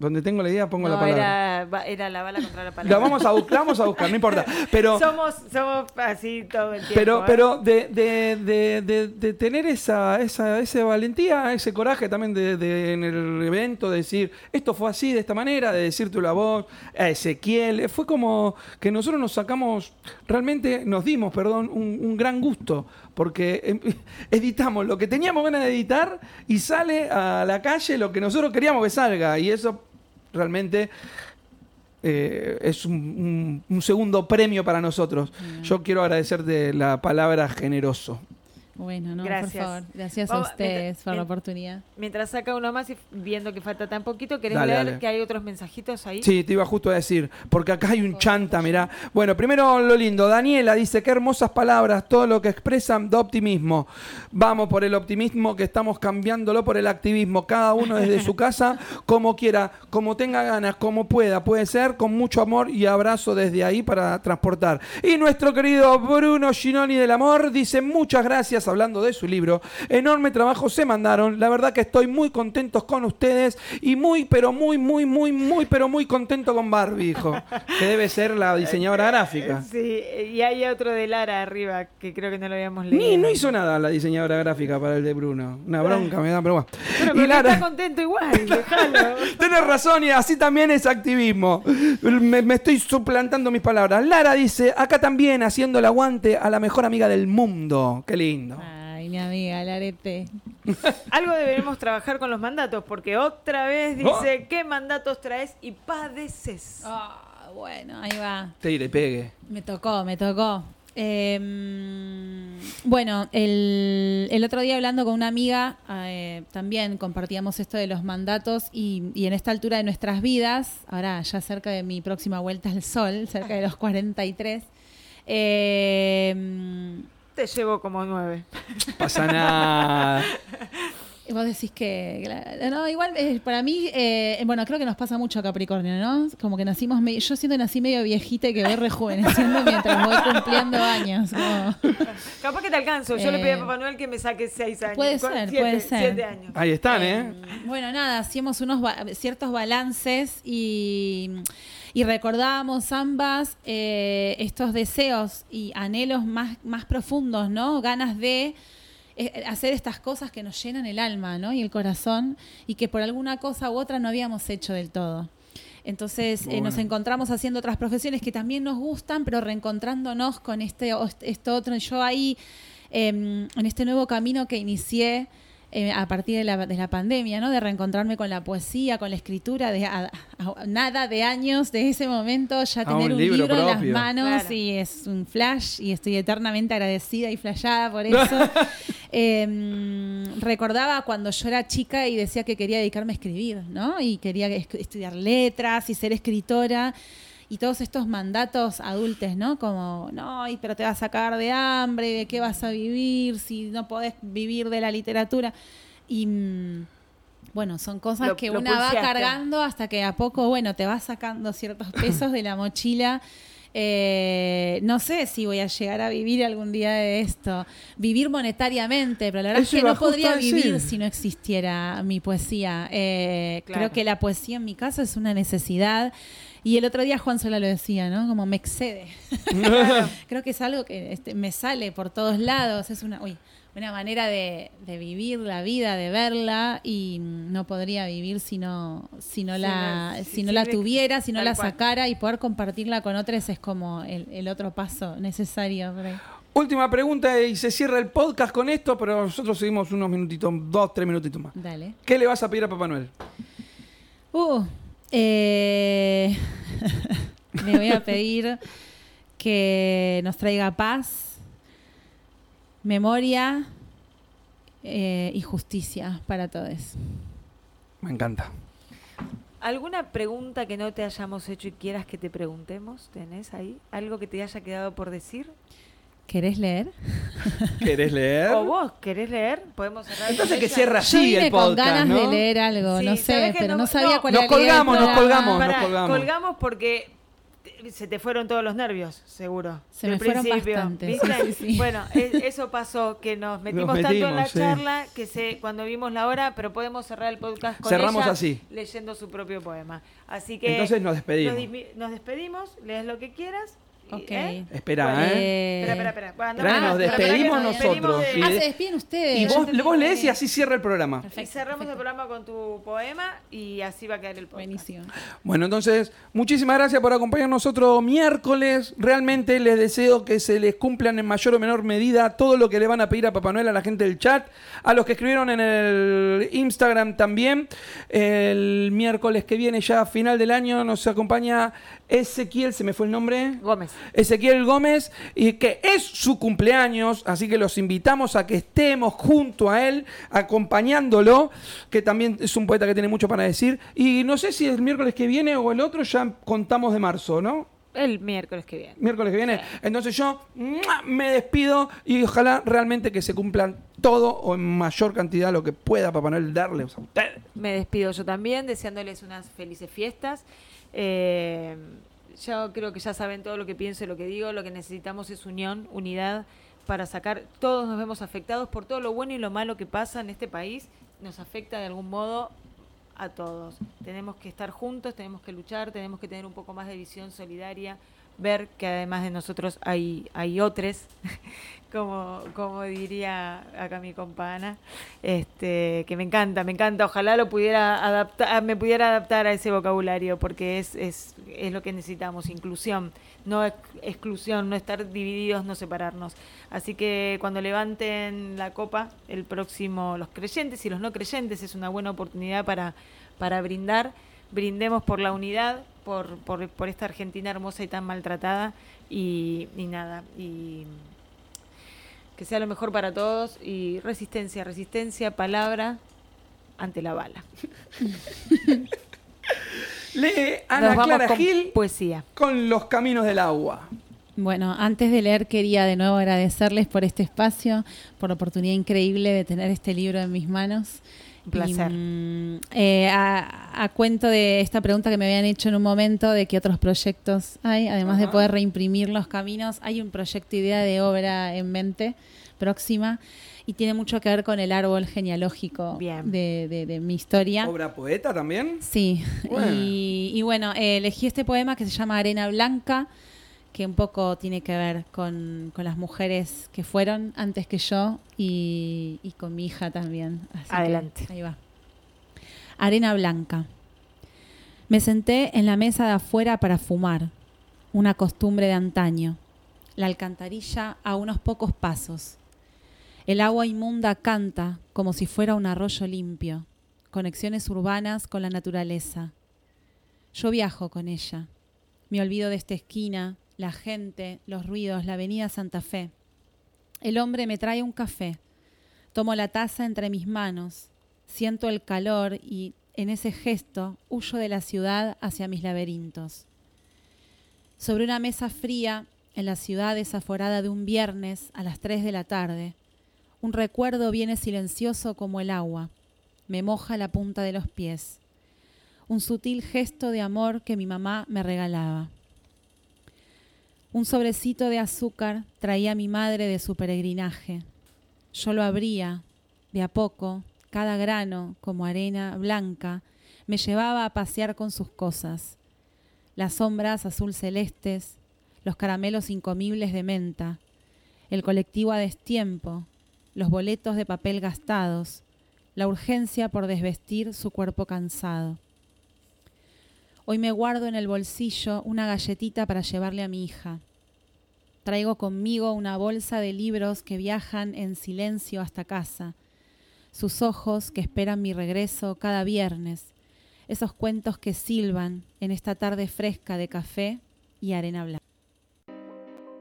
Donde tengo la idea, pongo la palabra. era, la bala contra la La palabra. vamos a, la vamos a buscar, no importa. Pero, somos, somos así todo el tiempo. pero, ¿eh? pero de, de- de- tener esa, esa, esa valentía, ese coraje también de, en el evento, de decir, esto fue así, de esta manera, de decir tú la voz, a Ezequiel, fue como que nosotros nos sacamos, realmente nos dimos, perdón, un, un gran gusto, porque em, editamos lo que teníamos ganas de editar y sale a la calle lo que nosotros queríamos que salga, y eso realmente eh, es un, un- un segundo premio para nosotros. Yo quiero agradecerte la palabra generoso. Bueno, no, Gracias. por favor. Gracias Vamos, a ustedes mientras- por la oportunidad. Mientras saca uno más y viendo que falta tan poquito, ¿querés Dale, leer dale. que hay otros mensajitos ahí? Sí, te iba justo a decir, porque acá hay un chanta, mirá. Bueno, primero lo lindo, Daniela dice, qué hermosas palabras, todo lo que expresan de optimismo. Vamos por el optimismo que estamos cambiándolo por el activismo, cada uno desde su casa, como quiera, como tenga ganas, como pueda, puede ser, con mucho amor y abrazo desde ahí para transportar. Y nuestro querido Bruno Ginoni del Amor dice, muchas gracias, hablando de su libro, enorme trabajo se mandaron, la verdad que estoy muy contentos con ustedes y muy, pero muy, muy, muy, muy, pero muy contento con Barbie, hijo, que debe ser la diseñadora gráfica. Sí, y hay otro de Lara arriba que creo que no lo habíamos leído. Ni, no hizo nada la diseñadora gráfica para el de Bruno. Una bronca me da, pero bueno. Bueno, Y pero Lara- está contento igual, déjalo. Tienes razón y así también es activismo. Me, me estoy suplantando mis palabras. Lara dice, acá también haciendo el aguante a la mejor amiga del mundo. Qué lindo. Mi amiga, la arete. Algo deberemos trabajar con los mandatos, porque otra vez dice, ¿qué mandatos traes y padeces? Ah, bueno, ahí va. Te iré, pegue. Me tocó, me tocó. Eh, bueno, el, el otro día hablando con una amiga, eh, también compartíamos esto de los mandatos y, y en esta altura de nuestras vidas, ahora ya cerca de mi próxima vuelta al sol, cerca de los 43, Eh, Te llevo como nueve. Pasa nada. Vos decís que. No, igual eh, para mí, eh, bueno, creo que nos pasa mucho a Capricornio, ¿no? Como que nacimos. medio- yo siento que nací medio viejita y que voy rejuveneciendo mientras voy cumpliendo años. como- Capaz que te alcanzo. Yo le pedí Eh, a Papá Noel que me saque seis años. puede ser, siete- puede ser. Siete años. Ahí están, ¿eh? Bueno, nada, hacíamos unos ba- ciertos balances y, y recordábamos ambas eh, estos deseos y anhelos más, más profundos, ¿no? Ganas de eh, hacer estas cosas que nos llenan el alma, ¿no? Y el corazón y que por alguna cosa u otra no habíamos hecho del todo. Entonces eh, nos encontramos haciendo otras profesiones que también nos gustan, pero reencontrándonos con este esto otro. Yo ahí, em, en este nuevo camino que inicié eh, a partir de la, de la pandemia, ¿no? De reencontrarme con la poesía, con la escritura, de a- a- nada de años de ese momento, ya Ah, tener un un, libro libro, en las manos Claro. y es un flash y estoy eternamente agradecida y flashada por eso. Em, recordaba cuando yo era chica y decía que quería dedicarme a escribir, ¿no? Y quería estudiar letras y ser escritora. Y todos estos mandatos adultos, ¿no? Como, no, pero te vas a sacar de hambre, ¿de qué vas a vivir si no podés vivir de la literatura? Y mm, bueno, son cosas Lo- que lo una va cargando hasta que a poco, bueno, te vas sacando ciertos pesos de la mochila. Eh, no sé si voy a llegar a vivir algún día de esto, vivir monetariamente, pero la verdad Eso es que no podría decir. vivir si no existiera mi poesía. Eh, Claro. Creo que la poesía en mi caso es una necesidad. Y el otro día Juan Sola lo decía, ¿no? Como me excede. Creo que es algo que este, me sale por todos lados. Es una, uy, una manera de, de vivir la vida, de verla. Y no podría vivir si no, si no Si la, no- si si no la tuviera, si no la cual. sacara y poder compartirla con otros es como el, el otro paso necesario. Última pregunta y se cierra el podcast con esto, pero nosotros seguimos unos minutitos, dos, tres minutitos más. Dale. ¿Qué le vas a pedir a Papá Noel? Uh, eh, le voy a pedir que nos traiga paz, memoria eh, y justicia para todos. Me encanta. ¿Alguna pregunta que no te hayamos hecho y quieras que te preguntemos? ¿Tenés ahí? ¿Algo que te haya quedado por decir? ¿Querés leer? ¿Querés leer? ¿O vos querés leer? Podemos cerrar. Entonces con que cierra Yo así vine el con podcast, ganas ¿no? de leer algo, Sí, no ¿sabés sé, que pero no- no, sabía no, cuál nos era la idea del colgamos, nos programa. colgamos, nos colgamos. colgamos porque te- se te fueron todos los nervios, seguro. Se me fueron bastante, ¿viste? sí, sí, sí. Bueno, e- eso pasó, que nos metimos, tanto en la metimos, sí. charla que se, cuando vimos la hora, pero podemos cerrar el podcast con Cerramos ella así. leyendo su propio poema. Así que Entonces nos despedimos. Nos, dismi- nos despedimos, lees lo que quieras. Y- Ok. ¿eh? Espera, ¿eh? Eh, Espera, espera, espera. Bueno, nos despedimos nosotros, de- Ah, se despiden ustedes. Y vos, vos lees y así cierra el programa. Y Perfecto, cerramos el perfecto. programa con tu poema y así va a quedar el podcast. Buenísimo. Bueno, entonces, muchísimas gracias por acompañarnos otro miércoles. Realmente les deseo que se les cumplan en mayor o menor medida todo lo que le van a pedir a Papá Noel a la gente del chat, a los que escribieron en el Instagram también. El miércoles que viene, ya a final del año, nos acompaña Ezequiel, se me fue el nombre. Gómez. Ezequiel Gómez, y que es su cumpleaños, así que los invitamos a que estemos junto a él, acompañándolo, que también es un poeta que tiene mucho para decir. Y no sé si el miércoles que viene o el otro, ya contamos de marzo, ¿no? El miércoles que viene. Miércoles que viene. Entonces yo ¡mua! me despido y ojalá realmente que se cumplan todo o en mayor cantidad lo que pueda Papá Noel darles a ustedes. Me despido yo también, deseándoles unas felices fiestas. Eh, yo creo que ya saben todo lo que pienso y lo que digo. Lo que necesitamos es unión, unidad para sacar. Todos nos vemos afectados por todo lo bueno y lo malo que pasa en este país. Nos afecta de algún modo a todos. Tenemos que estar juntos, tenemos que luchar, tenemos que tener un poco más de visión solidaria, ver que además de nosotros hay, hay otros, como, como diría acá mi compana, este, que me encanta, me encanta. Ojalá lo pudiera adaptar, me pudiera adaptar a ese vocabulario, porque es, es, es lo que necesitamos, inclusión, no ex- exclusión, no estar divididos, no separarnos. Así que cuando levanten la copa, el próximo, los creyentes y los no creyentes, es una buena oportunidad para, para brindar. Brindemos por la unidad, por, por, por esta Argentina hermosa y tan maltratada. Y, y nada, y que sea lo mejor para todos. Y resistencia, resistencia, palabra ante la bala. Lee Ana Clara con Gil poesía. con Los Caminos del Agua. Bueno, antes de leer quería de nuevo agradecerles por este espacio, por la oportunidad increíble de tener este libro en mis manos. Un placer. Y, mm, eh, a, a cuento de esta pregunta que me habían hecho en un momento de qué otros proyectos hay, además de poder reimprimir los caminos, hay un proyecto idea de obra en mente próxima y tiene mucho que ver con el árbol genealógico de, de- de mi historia. ¿Obra poeta también? Sí, Bueno. Y, y bueno, eh, elegí este poema que se llama Arena Blanca, que un poco tiene que ver con, con las mujeres que fueron antes que yo y, y con mi hija también. Así que Adelante. ahí va. Arena Blanca. Me senté en la mesa de afuera para fumar, una costumbre de antaño. La alcantarilla a unos pocos pasos. El agua inmunda canta como si fuera un arroyo limpio conexiones urbanas con la naturaleza. Yo viajo con ella. Me olvido de esta esquina, la gente, los ruidos, la avenida Santa Fe. El hombre me trae un café. Tomo la taza entre mis manos. Siento el calor y en ese gesto huyo de la ciudad hacia mis laberintos. Sobre una mesa fría, en la ciudad desaforada de un viernes a las 3 de la tarde, un recuerdo viene silencioso como el agua me moja la punta de los pies. Un sutil gesto de amor que mi mamá me regalaba. Un sobrecito de azúcar traía mi madre de su peregrinaje. Yo lo abría, de a poco, cada grano, como arena blanca, me llevaba a pasear con sus cosas. Las sombras azul celestes, los caramelos incomibles de menta, el colectivo a destiempo, los boletos de papel gastados, la urgencia por desvestir su cuerpo cansado. Hoy me guardo en el bolsillo una galletita para llevarle a mi hija. Traigo conmigo una bolsa de libros que viajan en silencio hasta casa, sus ojos que esperan mi regreso cada viernes, esos cuentos que silban en esta tarde fresca de café y arena blanca.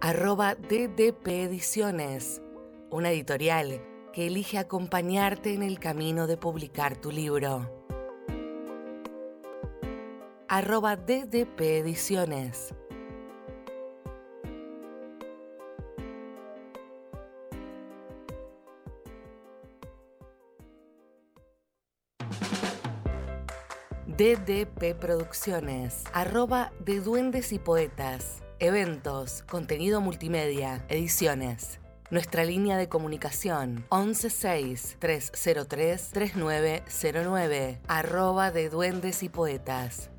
Arroba DDP Ediciones, una editorial que elige acompañarte en el camino de publicar tu libro. Arroba DDP Ediciones. DDP Producciones, arroba de Duendes y Poetas, eventos, contenido multimedia, ediciones. Nuestra línea de comunicación 116-303-3909, arroba de Duendes y Poetas.